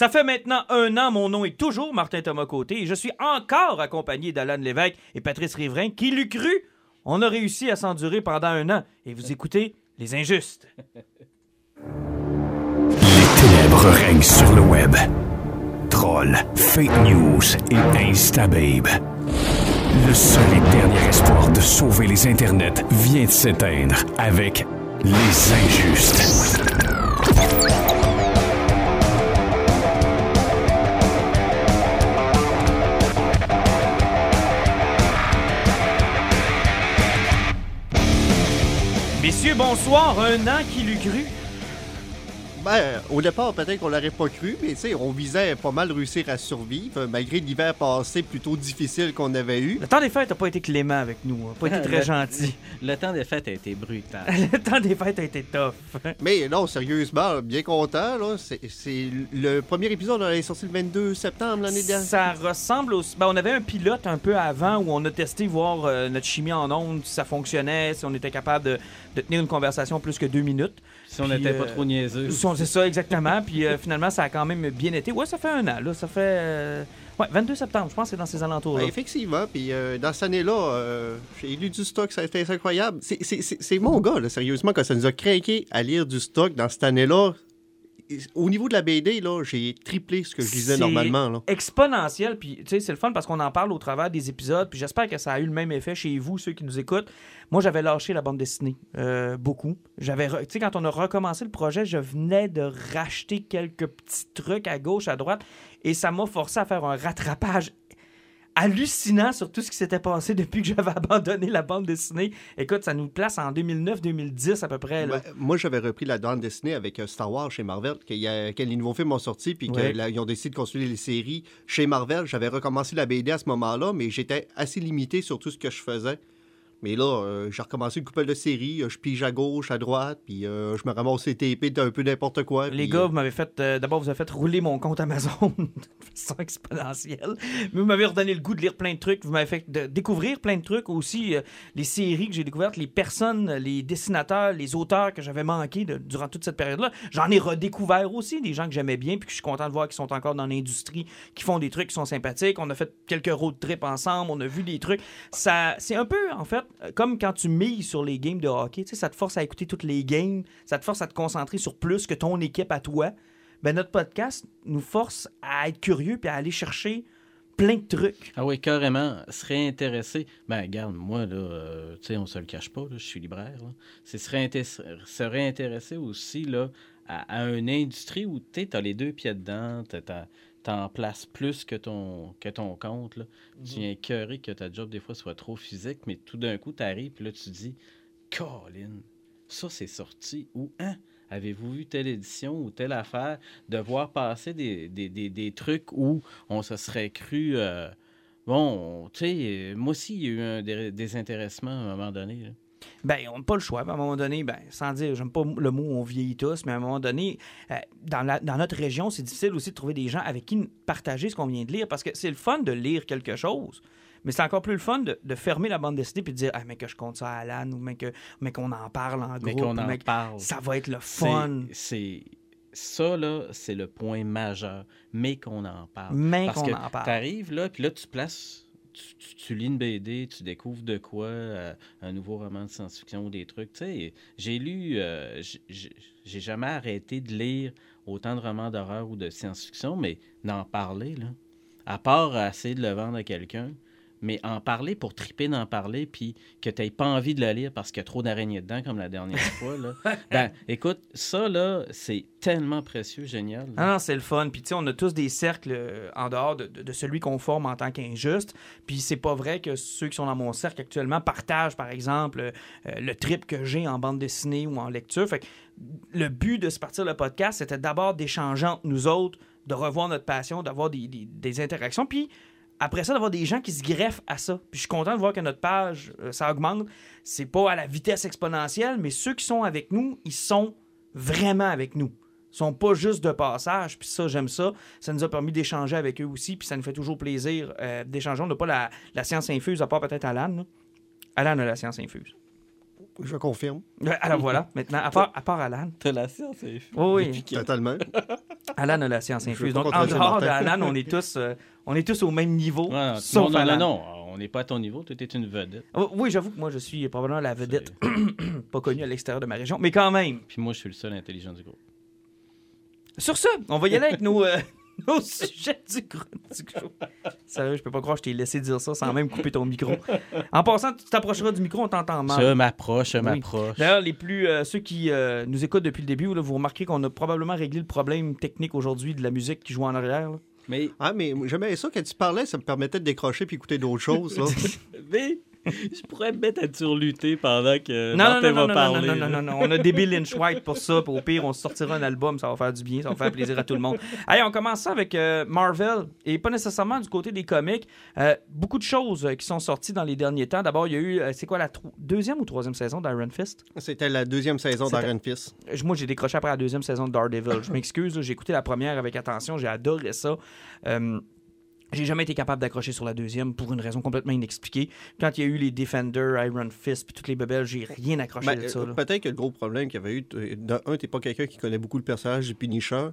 Ça fait maintenant un an, mon nom est toujours Martin Thomas Côté et je suis encore accompagné d'Alan Lévesque et Patrice Riverain. Qui l'eût cru? On a réussi à s'endurer pendant un an et vous écoutez Les Injustes. Les ténèbres règnent sur le web. Trolls, fake news et instababe. Le seul et dernier espoir de sauver les internets vient de s'éteindre avec Les Injustes. Messieurs, bonsoir. Un an qui l'eût cru. Ben, au départ, peut-être qu'on l'aurait pas cru, mais tu sais, on visait pas mal réussir à survivre, malgré l'hiver passé plutôt difficile qu'on avait eu. Le temps des fêtes n'a pas été clément avec nous. hein. Pas été très Le- gentil. Le temps des fêtes a été brutal. Le temps des fêtes a été tough. Mais non, sérieusement, bien content, là. C'est c'est le premier épisode, on est sorti le 22 septembre l'année dernière. Ça ressemble au. Ben, on avait un pilote un peu avant où on a testé voir euh, notre chimie en ondes, si ça fonctionnait, si on était capable de, de tenir une conversation plus que deux minutes. Si on n'était pas euh, trop niaiseux. Si on- C'est ça, exactement. Puis euh, finalement, ça a quand même bien été. Ouais, ça fait un an, là. Ça fait. euh, Ouais, 22 septembre, je pense que c'est dans ces alentours-là. Ben, effectivement, puis euh, dans cette année-là, euh, j'ai lu du stock, ça a été incroyable. C'est- mon gars, là, sérieusement, quand ça nous a craqué à lire du stock dans cette année-là. Au niveau de la BD, là, j'ai triplé ce que je lisais C'est normalement. Là. exponentiel. Puis, tu sais, c'est le fun parce qu'on en parle au travers des épisodes. Puis, j'espère que ça a eu le même effet chez vous, ceux qui nous écoutent. Moi, j'avais lâché la bande dessinée euh, beaucoup. J'avais, tu sais, quand on a recommencé le projet, je venais de racheter quelques petits trucs à gauche, à droite, et ça m'a forcé à faire un rattrapage hallucinant sur tout ce qui s'était passé depuis que j'avais abandonné la bande dessinée. Écoute, ça nous place en 2009-2010 à peu près. Là. Ben, moi, j'avais repris la bande dessinée avec euh, Star Wars chez Marvel, qu'il y a- que les nouveaux films ont sorti, puis Ouais. qu'ils ont décidé de construire les séries chez Marvel. J'avais recommencé la BD à ce moment-là, mais j'étais assez limité sur tout ce que je faisais. Mais là, euh, j'ai recommencé une couple de séries, euh, je pige à gauche, à droite, puis euh, je me ramasse les TP d'un peu n'importe quoi. Les puis, gars, vous m'avez fait. euh, D'abord, vous avez fait rouler mon compte Amazon de façon exponentielle. Mais vous m'avez redonné le goût de lire plein de trucs. Vous m'avez fait de- découvrir plein de trucs aussi. les séries que j'ai découvertes, les personnes, les dessinateurs, les auteurs que j'avais manqués de- durant toute cette période-là. J'en ai redécouvert aussi, des gens que j'aimais bien, puis que je suis content de voir qui sont encore dans l'industrie, qui font des trucs qui sont sympathiques. On a fait quelques road trips ensemble, on a vu des trucs. Ça, c'est un peu, en fait, comme quand tu mises sur les games de hockey. Tu ça te force à écouter toutes les games, ça te force à te concentrer sur plus que ton équipe à toi ben notre podcast nous force à être curieux puis à aller chercher plein de trucs. Ah oui, carrément. Serait intéressé. Ben, regarde, moi, là, euh, tu sais, on se le cache pas, je suis libraire. C'est serait intéressé aussi, là, à, une industrie où, tu as les deux pieds dedans, t'as- t'en places plus que ton, que ton compte, là. Tu viens que ta job, des fois, soit trop physique, mais tout d'un coup, t'arrives, puis là, tu dis, Colin, ça, c'est sorti. Ou, hein? Avez-vous vu telle édition ou telle affaire? De voir passer des, des, des, des trucs où on se serait cru. euh, bon, tu sais, moi aussi, il y a eu un dé- désintéressement à un moment donné. là. Ben, on n'a pas le choix. À un moment donné, ben, sans dire, j'aime pas le mot on vieillit tous, mais à un moment donné, euh, dans, la- dans notre région, c'est difficile aussi de trouver des gens avec qui partager ce qu'on vient de lire parce que c'est le fun de lire quelque chose. Mais c'est encore plus le fun de, de fermer la bande dessinée puis de dire ah, mais que je compte ça à Alan ou mais que mais qu'on en parle en Mais groupe. qu'on en mais que parle. Ça va être le fun. C'est. Ça, là, c'est le point majeur. Mais qu'on en parle. Mais Parce qu'on que en parle. t'arrives là, puis là, tu places. Tu, lis une BD, tu découvres de quoi, euh, un nouveau roman de science-fiction ou des trucs. Tu sais, j'ai lu, euh, j'ai jamais arrêté de lire autant de romans d'horreur ou de science-fiction, mais d'en parler, là. À part essayer de le vendre à quelqu'un, mais en parler pour triper d'en parler, puis que tu n'aies pas envie de le lire parce qu'il y a trop d'araignées dedans, comme la dernière fois. Là. Ben, écoute, ça, là, c'est tellement précieux, génial. là. Ah non, c'est le fun. Puis, tu sais, on a tous des cercles euh, en dehors de, de- de celui qu'on forme en tant qu'injuste. Puis, c'est pas vrai que ceux qui sont dans mon cercle actuellement partagent, par exemple, euh, le trip que j'ai en bande dessinée ou en lecture. Fait que le but de se partir le podcast, c'était d'abord d'échanger entre nous autres, de revoir notre passion, d'avoir des, des- des interactions. Puis, après ça, d'avoir des gens qui se greffent à ça. Puis je suis content de voir que notre page, euh, ça augmente. C'est pas à la vitesse exponentielle, mais ceux qui sont avec nous, ils sont vraiment avec nous. Ils sont pas juste de passage, puis ça, j'aime ça. Ça nous a permis d'échanger avec eux aussi, puis ça nous fait toujours plaisir euh, d'échanger. On n'a pas la, la science infuse, à part peut-être Alan. Alan a la science infuse. Je confirme. Alors voilà, maintenant, à part, à part Alan. T'as la science, c'est Oui, oui. Totalement. Alan a la science infuse. Donc, en dehors de Martin. Alan, on est tous, euh, on est tous au même niveau, Ouais, non, sauf non, Alan. non, non, on n'est pas à ton niveau, tu étais une vedette. Oh, Oui, j'avoue que moi, je suis probablement la vedette pas connue à l'extérieur de ma région, mais quand même. Puis moi, je suis le seul intelligent du groupe. Sur ce, on va y aller avec nos, euh, nos sujets du groupe. Du show. Sérieux, je peux pas croire que je t'ai laissé dire ça sans même couper ton micro. En passant, tu t'approcheras du micro, on t'entend mal. Ça m'approche, ça Oui. m'approche. D'ailleurs, les plus euh, ceux qui euh, nous écoutent depuis le début, là, vous remarquerez qu'on a probablement réglé le problème technique aujourd'hui de la musique qui joue en arrière. là. Mais, Ah, mais j'aimais ça quand tu parlais, ça me permettait de décrocher puis écouter d'autres choses. Là. mais je pourrais me mettre à surlutter pendant que Non, non, Martin non, non, va non, parler. non, non, non, non, On a Debbie Lynch White pour ça. Puis au pire, on sortira un album. Ça va faire du bien. Ça va faire plaisir à tout le monde. Allez, on commence ça avec euh, Marvel. Et pas nécessairement du côté des comics. Euh, beaucoup de choses euh, qui sont sorties dans les derniers temps. D'abord, il y a eu, euh, c'est quoi, la deuxième ou troisième saison d'Iron Fist? C'était la deuxième saison d'Iron Fist. Moi, j'ai décroché après la deuxième saison de Daredevil. Je m'excuse, j'ai écouté la première avec attention. J'ai adoré ça. Euh, j'ai jamais été capable d'accrocher sur la deuxième pour une raison complètement inexpliquée. Quand il y a eu les Defenders, Iron Fist, puis toutes les bebelles, j'ai rien accroché Ben, de ça. euh. Peut-être que le gros problème qu'il y avait eu, t- de un, t'es pas quelqu'un qui connaît beaucoup le personnage du Punisher.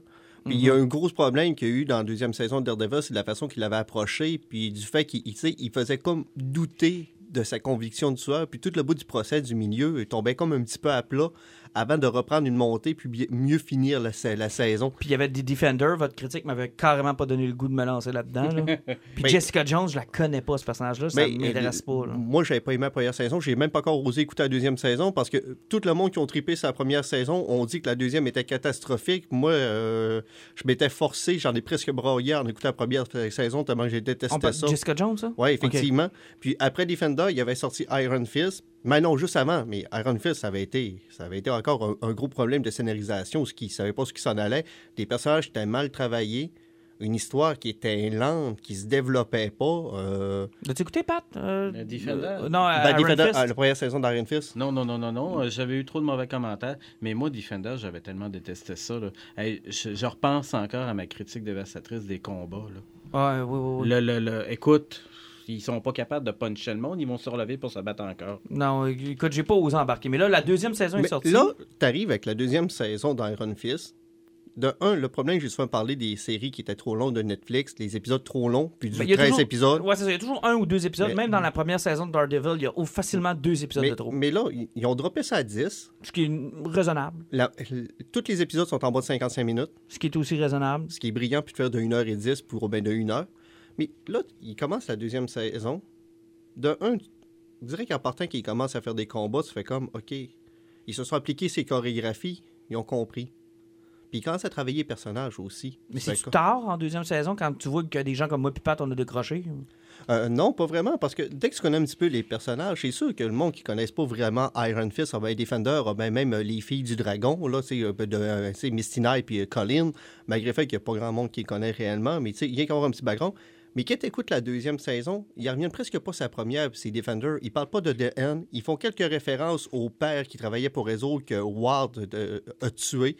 Puis il y a Mhm. un gros problème qu'il y a eu dans la deuxième saison de Daredevil, c'est de la façon qu'il avait approché, puis du fait qu'il il, faisait comme douter de sa conviction de tueur, puis tout le bout du procès du milieu, il tombait comme un petit peu à plat avant de reprendre une montée, puis mieux finir la, sa- la saison. Puis il y avait des Defenders. Votre critique m'avait carrément pas donné le goût de me lancer là-dedans. là. Puis Mais- Jessica Jones, je la connais pas, ce personnage-là. Ça m'intéresse pas. là. Moi, j'avais pas aimé la première saison. J'ai même pas encore osé écouter la deuxième saison parce que euh, tout le monde qui ont trippé sa première saison ont dit que la deuxième était catastrophique. Moi, euh, je m'étais forcé, j'en ai presque braillé en écoutant la première sa- saison tellement que j'ai On détesté ça. Jessica Jones, ça? Oui, effectivement. Puis après Defender, il y avait sorti Iron Fist. Mais non, juste avant. Mais Iron Fist, ça avait été, ça avait été encore un, un gros problème de scénarisation, ce qui ne savait pas ce qui s'en allait. Des personnages qui étaient mal travaillés, une histoire qui était lente, qui se développait pas. euh, L'as-tu écouté, Pat? Euh, Le Defender? euh, non, ben, Defender, ah, la première saison d'Iron Fist. Non, non, non, non, non. euh, J'avais eu trop de mauvais commentaires. Mais moi, Defender, j'avais tellement détesté ça. là. Hey, je, je repense encore à ma critique dévastatrice des combats. Là. Ouais, oui, oui, oui. Le, le, le- écoute, ils sont pas capables de puncher le monde, ils vont se relever pour se battre encore. Non, écoute, j'ai pas osé embarquer. Mais là, la deuxième saison est Mais sortie. là, t'arrives avec la deuxième saison d'Iron Fist. De un, le problème, j'ai souvent parlé des séries qui étaient trop longues de Netflix, les épisodes trop longs, puis du Ben, il y a 13 toujours- épisodes. Ouais, c'est ça. Il y a toujours un ou deux épisodes. Mais- Même dans la première saison de Daredevil, il y a facilement deux épisodes Mais, de trop. mais là, ils- ont droppé ça à 10. Ce qui est raisonnable. La- tous les épisodes sont en bas de 55 minutes, Ce qui est aussi raisonnable. ce qui est brillant, puis de faire de 1h10 pour ben, de 1h. Mais là, ils commencent la deuxième saison. De un, je dirais qu'en partant qu'ils commencent à faire des combats, tu fais comme, OK, ils se sont appliqués ces chorégraphies, ils ont compris. Puis ils commencent à travailler les personnages aussi. Mais c'est comme- tard en deuxième saison quand tu vois que des gens comme moi et Pat, on a décroché. Euh, non, pas vraiment, parce que dès que tu connais un petit peu les personnages, c'est sûr que le monde qui ne connaisse pas vraiment Iron Fist, ah ben, Defender, ah ben, même euh, les filles du dragon, là, sais, euh, Misty Knight et Colin, malgré le fait qu'il n'y a pas grand monde qui les connaît réellement, mais tu sais, il y a avoir un petit background. Mais quand tu écoutes la deuxième saison, ils reviennent presque pas sa première, c'est Defender. Ils parlent pas de The End. Ils font quelques références au père qui travaillait pour Réseau que Ward euh, a tué.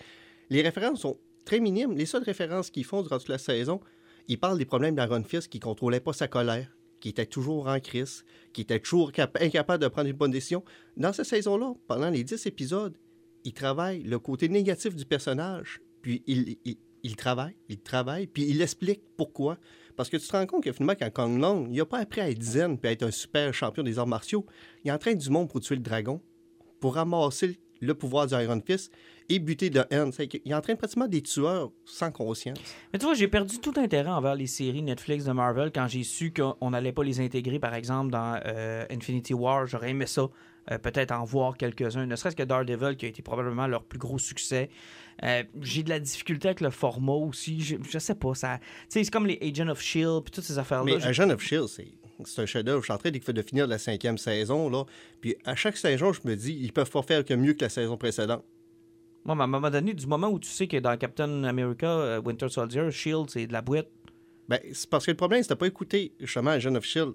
Les références sont très minimes. Les seules références qu'ils font durant toute la saison, ils parlent des problèmes d'Iron Fist qui contrôlait pas sa colère, qui était toujours en crise, qui était toujours cap- incapable de prendre une bonne décision. Dans cette saison-là, pendant les 10 épisodes, il travaille le côté négatif du personnage, puis il, il, il travaille, il travaille, puis il explique pourquoi. Parce que tu te rends compte que finalement, quand Kong Long, il n'a pas appris à être zen puis à être un super champion des arts martiaux. Il entraîne du monde pour tuer le dragon, pour ramasser le pouvoir du Iron Fist et buter de Hand. Il entraîne pratiquement des tueurs sans conscience. Mais tu vois, j'ai perdu tout intérêt envers les séries Netflix de Marvel quand j'ai su qu'on n'allait pas les intégrer, par exemple, dans euh, Infinity War. J'aurais aimé ça. Euh, peut-être en voir quelques-uns, ne serait-ce que Daredevil, qui a été probablement leur plus gros succès. Euh, j'ai de la difficulté avec le format aussi. Je, je sais pas. ça C'est comme les Agents of S.H.I.E.L.D. puis toutes ces affaires-là. Mais Je- Agent of Shield, c'est c'est un chef-d'œuvre. Je suis en train de de finir la cinquième saison. Là. Puis à chaque saison, je me dis, ils peuvent pas faire que mieux que la saison précédente. Moi, à un moment donné, du moment où tu sais que dans Captain America, euh, Winter Soldier, S.H.I.E.L.D., c'est de la boîte. Ben, c'est parce que le problème, c'est que t'as pas écouté justement Agent of Shield.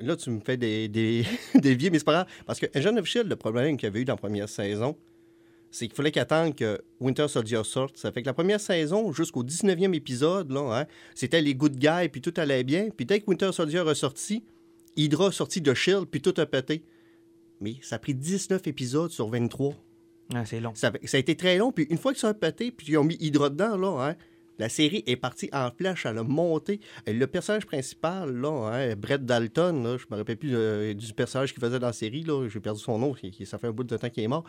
Là, tu me fais des, des, des vieux, mais c'est pas grave. Parce que Agent of Shield, le problème qu'il y avait eu dans la première saison, c'est qu'il fallait qu'attendre que Winter Soldier sorte. Ça fait que la première saison, jusqu'au 19e épisode, là, hein, c'était les good guys, puis tout allait bien. Puis dès que Winter Soldier a sorti, Hydra a sorti de Shield, puis tout a pété. mais ça a pris 19 épisodes sur 23. Ah, c'est long. Ça, ça a été très long, puis une fois que ça a pété, puis ils ont mis Hydra dedans, là, hein, la série est partie en flèche, elle a monté. Le personnage principal, là, hein, Brett Dalton, là, je me rappelle plus euh, du personnage qu'il faisait dans la série, là, j'ai perdu son nom, ça fait un bout de temps qu'il est mort.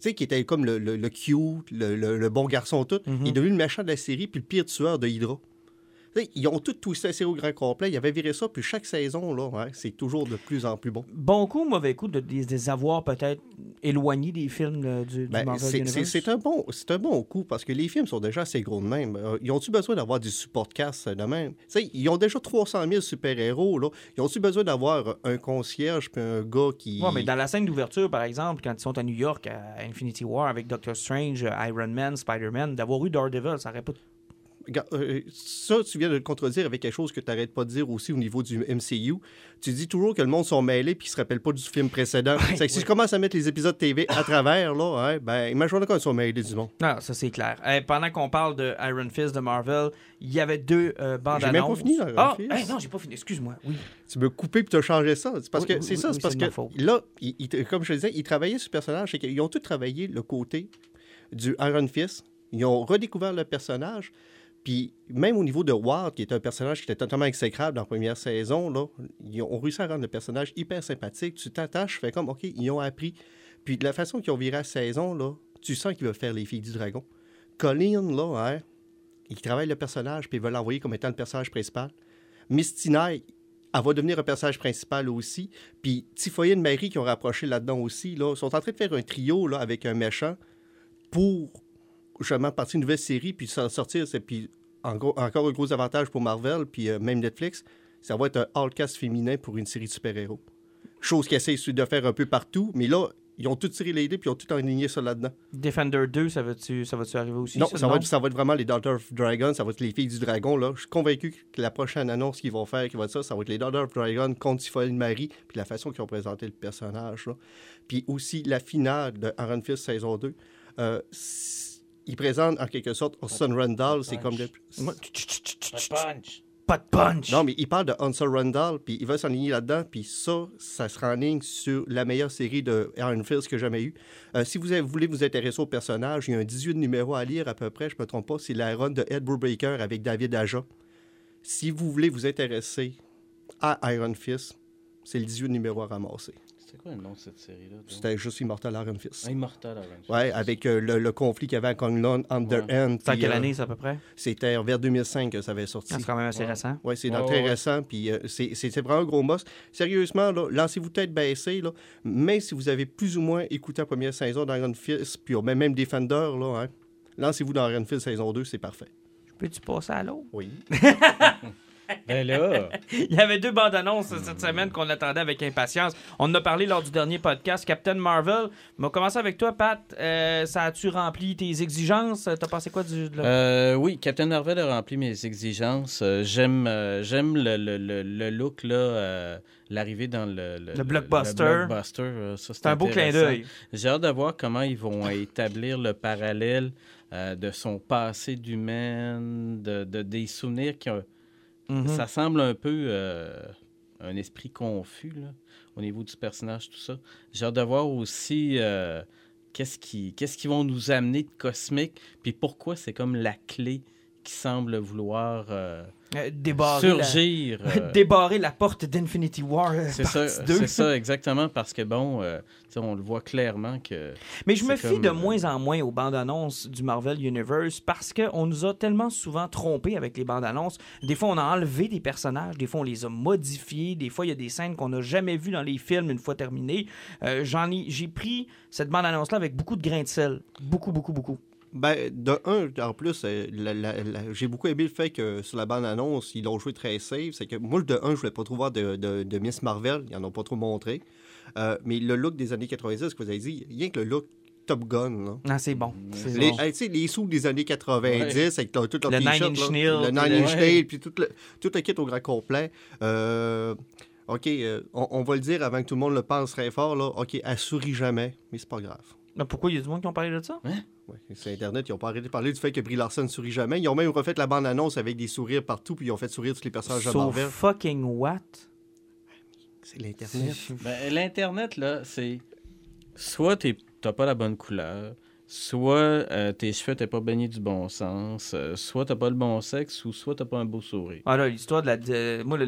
Tu sais, qui était comme le, le, le cute, le, bon garçon tout. Mhm. Il est devenu le méchant de la série, puis le pire tueur de Hydra. Ils ont tout twisté série au grand complet. Ils avaient viré ça, puis chaque saison, là, hein, c'est toujours de plus en plus bon. Bon coup, mauvais coup de, des avoirs peut-être éloignés des films là, du, du Ben, Marvel c'est- Universe? c'est c'est un, bon, un bon coup parce que les films sont déjà assez gros de même. Euh, ils ont-tu besoin d'avoir du support cast de même? Ils ont déjà 300 000 super-héros. Ils ont-tu besoin d'avoir un concierge puis un gars qui. Ouais, mais dans la scène d'ouverture, par exemple, quand ils sont à New York, à Infinity War, avec Doctor Strange, Iron Man, Spider-Man, d'avoir eu Daredevil, ça aurait pas... Euh, ça, tu viens de le contredire avec quelque chose que tu n'arrêtes pas de dire aussi au niveau du MCU. Tu dis toujours que le monde sont mêlés puis qu'ils se rappellent pas du film précédent. c'est que si je commence à mettre les épisodes TV à travers, là, hein, ben, imagine quand ils sont mêlés du monde. Non, ça c'est clair. Euh, pendant qu'on parle de Iron Fist de Marvel, il y avait deux euh, bandes J'ai même pas fini, Iron ah, Fist. hey, non, j'ai pas fini. Excuse-moi. Oui. Tu me coupé puis tu as changé ça? C'est parce Oui, que oui, c'est oui, ça, c'est parce que là, il- il- comme je le disais, ils travaillaient sur le personnage, qu'ils ont tout travaillé le côté du Iron Fist. Ils ont redécouvert le personnage. Puis même au niveau de Ward, qui est un personnage qui était totalement exécrable dans la première saison, là, ils ont réussi à rendre le personnage hyper sympathique. Tu t'attaches, fais comme, OK, ils ont appris. Puis de la façon qu'ils ont viré la saison, là, tu sens qu'ils veulent faire les filles du dragon. Colleen, là, hein, ils travaillent le personnage, puis ils veulent l'envoyer comme étant le personnage principal. Knight, elle va devenir un personnage principal aussi. Puis Tifoyine Marie qui ont rapproché là-dedans aussi, là, sont en train de faire un trio là, avec un méchant pour justement partir une nouvelle série, puis s'en sortir. C'est, puis en gros- encore un gros avantage pour Marvel, puis euh, même Netflix, ça va être un all-cast féminin pour une série de super-héros. Chose qu'ils essayent de faire un peu partout, mais là, ils ont tout tiré les idées, puis ils ont tout aligné ça là-dedans. Defender 2, ça va-tu ça va arriver aussi? Non, ça va, être, ça va être vraiment les Daughters of Dragon, ça va être les filles du dragon. Là. Je suis convaincu que la prochaine annonce qu'ils vont faire, qui va être ça, ça va être les Daughters of Dragon contre Tiffaine Marie, puis la façon qu'ils ont présenté le personnage. là. Puis aussi la finale de Iron Fist saison 2. Euh, ils présentent en quelque sorte Orson Randall, c'est comme le... Punch. Pas de punch! Non, mais il parle de Orson Randall, puis il va s'enligner là-dedans, puis ça, ça sera en ligne sur la meilleure série de Iron Fist que j'ai jamais eue. Euh, si vous avez- voulez vous intéresser au personnage, il y a un 18 numéros à lire à peu près, je me trompe pas, c'est la run de Ed Brubaker avec David Aja. Si vous voulez vous intéresser à Iron Fist, c'est le 18 numéro à ramasser. C'était quoi le nom de cette série-là? C'était juste Immortal Iron Fist. Immortal Iron Fist. Ouais, avec euh, le, le conflit qu'il y avait à Konglon, Under Ouais. End. C'est en puis, quelle euh, année, ça, à peu près? C'était vers 2005 que ça avait sorti. Ah, c'est quand même assez Ouais. récent. Oui, c'est Ouais, très ouais. récent, puis euh, c'est c'est- c'est vraiment un gros must. Sérieusement, lancez-vous tête baissée, là, même si vous avez plus ou moins écouté la première saison d'Iron Fist, puis même, même Defender, là, hein, lancez-vous dans Iron Fist saison 2, c'est parfait. Peux-tu passer à l'autre? Oui. Ben là, Il y avait deux bandes annonces cette semaine qu'on attendait avec impatience. On en a parlé lors du dernier podcast. Captain Marvel, on va commencer avec toi, Pat. Euh, ça a-tu rempli tes exigences? T'as pensé quoi du. de Euh, oui, Captain Marvel a rempli mes exigences. Euh, j'aime, euh, j'aime le, le- le- le look là, euh, l'arrivée dans le, Le blockbuster. le blockbuster, ça, C'est un beau clin d'œil. J'ai hâte de voir comment ils vont établir le parallèle euh, de son passé d'humaine, de, de- des souvenirs qui ont. Mhm. Ça semble un peu euh, un esprit confus au niveau du personnage, tout ça. J'ai hâte de voir aussi euh, qu'est-ce qu'ils vont nous amener de cosmique, puis pourquoi c'est comme la clé qui semble vouloir euh, Euh, débarrer, la... surgir. euh, débarrer la porte d'Infinity War. euh, c'est ça, c'est ça, exactement, parce que bon, euh, on le voit clairement que. Mais je me fie comme, de moins en moins aux bandes annonces du Marvel Universe parce qu'on nous a tellement souvent trompés avec les bandes annonces. Des fois, on a enlevé des personnages, des fois, on les a modifiés, des fois, il y a des scènes qu'on n'a jamais vues dans les films une fois terminés. Euh, j'en ai, j'ai pris cette bande annonce-là avec beaucoup de grains de sel. Beaucoup, beaucoup, beaucoup. Ben, de un, en plus, euh, la- la- la- j'ai beaucoup aimé le fait que sur la bande-annonce, ils l'ont joué très safe. C'est que moi, de un, je voulais pas trop voir de, de- de Miss Marvel. Ils en ont pas trop montré. Euh, mais le look des années 90, que vous avez dit, rien que le look Top Gun, là. Ah, c'est bon. C'est Les, bon. hey, tu sais, les sous des années 90 avec leur- tout leur Le Nine Inch Nail, le Nine Inch Ouais. Nail, puis tout le, tout le kit au grand complet. Euh, OK, euh, on, on va le dire avant que tout le monde le pense très fort, là. OK, elle sourit jamais, mais c'est pas grave. Mais pourquoi il y a du monde qui ont parlé de ça? Ouais, c'est Internet, ils ont pas arrêté de parler du fait que Brie Larson ne sourit jamais. Ils ont même refait la bande-annonce avec des sourires partout, puis ils ont fait sourire tous les personnages de So Marvel. fucking what? C'est l'Internet. Ben, L'Internet, là, c'est soit t'es- t'as pas la bonne couleur, soit euh, tes cheveux t'es pas baignés du bon sens, euh, soit t'as pas le bon sexe, ou soit t'as pas un beau sourire. Ah là, l'histoire de la. de- moi,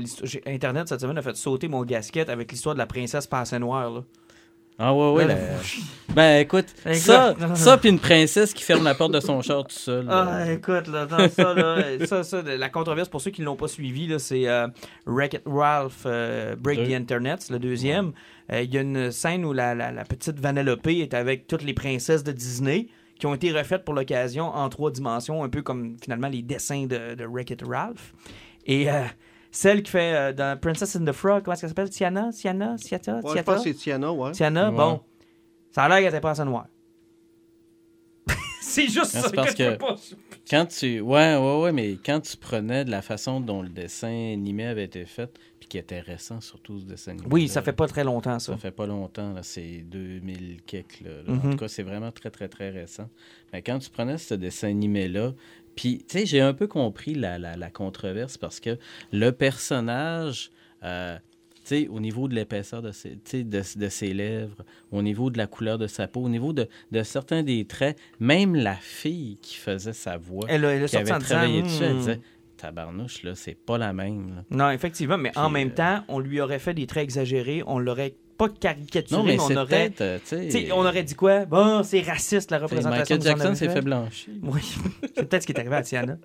Internet, cette semaine, a fait sauter mon gasket avec l'histoire de la princesse passée noire. Là. Ah ouais, ouais. Là, la- Ben écoute, Écoute. ça, ça puis une princesse qui ferme la porte de son char tout seul. là. Ah, écoute, là, dans ça, là, ça, ça, la controverse, pour ceux qui ne l'ont pas suivi, c'est euh, Wreck-It Ralph euh, Break Deux. the Internet, c'est le deuxième. Euh, Il y a une scène où la, la- la petite Vanellope est avec toutes les princesses de Disney qui ont été refaites pour l'occasion en trois dimensions, un peu comme finalement les dessins de, de Wreck-It Ralph. Et euh, celle qui fait euh, dans Princess and the Frog, comment est-ce qu'elle s'appelle? Tiana? Tiana Tiata Ouais, je Tiata? pense que c'est Tiana, ouais. Tiana, Ouais. bon. Ça a l'air qu'elle était pas assez noire. c'est juste ça parce que que- pas- Quand tu. Ouais, ouais, ouais, mais quand tu prenais de la façon dont le dessin animé avait été fait, puis qui était récent, surtout ce dessin animé. Oui, ça fait pas très longtemps, ça. Ça fait pas longtemps, là, c'est 2000 quelques. Là, là. Mhm. En tout cas, c'est vraiment très, très, très récent. Mais quand tu prenais ce dessin animé-là, puis, tu sais, j'ai un peu compris la, la, la controverse parce que le personnage, euh, tu sais, au niveau de l'épaisseur de de, de ses lèvres, au niveau de la couleur de sa peau, au niveau de, de certains des traits, même la fille qui faisait sa voix, Elle, elle qui avait travaillé dessus, elle Hmm. disait Tabarnouche, là, c'est pas la même. là. Non, effectivement, mais en même euh, temps, on lui aurait fait des traits exagérés, on l'aurait pas caricaturé, Non, mais mais on aurait. euh, on aurait dit quoi? Bon, c'est raciste la représentation Michael Jackson s'est fait. fait blanchir. Oui, c'est peut-être ce qui est arrivé à Tiana.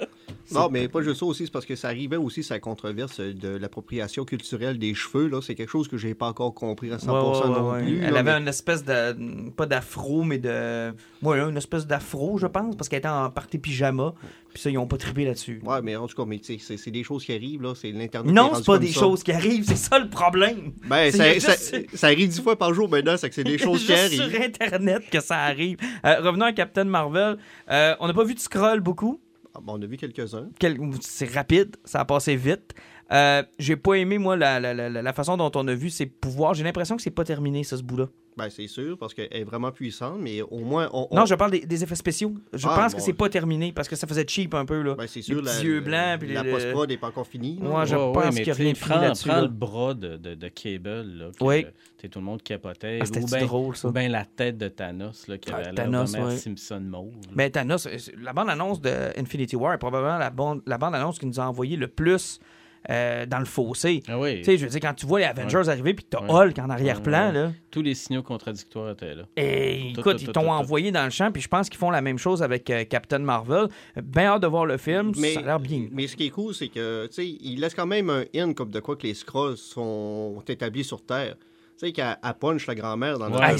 Non, mais pas juste ça aussi, c'est parce que ça arrivait aussi, sa controverse de l'appropriation culturelle des cheveux. là. C'est quelque chose que j'ai pas encore compris à 100% Ouais, ouais, non ouais. plus. Elle là, avait mais- une espèce de. Pas d'afro, mais de. Ouais, une espèce d'afro, je pense, parce qu'elle était en partie pyjama. Puis ça, ils ont pas trippé là-dessus. Ouais, mais en tout cas, mais c'est- c'est des choses qui arrivent, là. C'est l'Internet. Non, c'est pas des ça. choses qui arrivent, c'est ça le problème. Ben, ça, juste- ça- ça arrive dix fois par jour maintenant, c'est que c'est des choses qui arrivent. sur Internet que ça arrive. Euh, revenons à Captain Marvel. Euh, on n'a pas vu de scroll beaucoup. Ah, bon, on a vu quelques-uns. Quel- C'est rapide, ça a passé vite. Euh, J'ai pas aimé, moi, la, la- la- la façon dont on a vu ses pouvoirs. J'ai l'impression que c'est pas terminé, ça, ce bout-là. Ben, c'est sûr, parce qu'elle est vraiment puissante, mais au moins. On, on- Non, je parle des, des effets spéciaux. Je Ah, pense bon. que c'est pas terminé parce que ça faisait cheap un peu, là. Ben, c'est les sûr, petits yeux blancs, puis la les- post-prod n'est pas encore finie. là. Ouais, je Ouais, pense ouais, qu'il y a mais rien prends, là-dessus, prends là. le bras de, de, de Cable, là, que Oui. tu sais, tout le monde capotait. Ah, c'était ou bien drôle, ça? ou bien la tête de Thanos, là, qui Ah, avait Thanos, ouais. Simpson mauve. là. Ben, Thanos, euh, la bande-annonce de Infinity War est probablement la, bande- la bande-annonce qui nous a envoyé le plus euh, dans le fossé. Ah oui, Tu sais, je veux dire, quand tu vois les Avengers arriver puis que t'as Ouais. Hulk en arrière-plan, Ouais, ouais. là, tous les signaux contradictoires étaient là. et Tout, écoute, tout, ils t'ont envoyé dans le champ, puis je pense qu'ils font la même chose avec euh, Captain Marvel. Bien hâte de voir le film, Mais, ça a l'air bien. mais ce qui est cool, c'est que, tu sais, il laisse quand même un hint comme de quoi que les Skrulls sont établis sur Terre. Tu sais, qu'elle elle punch la grand-mère dans Ouais.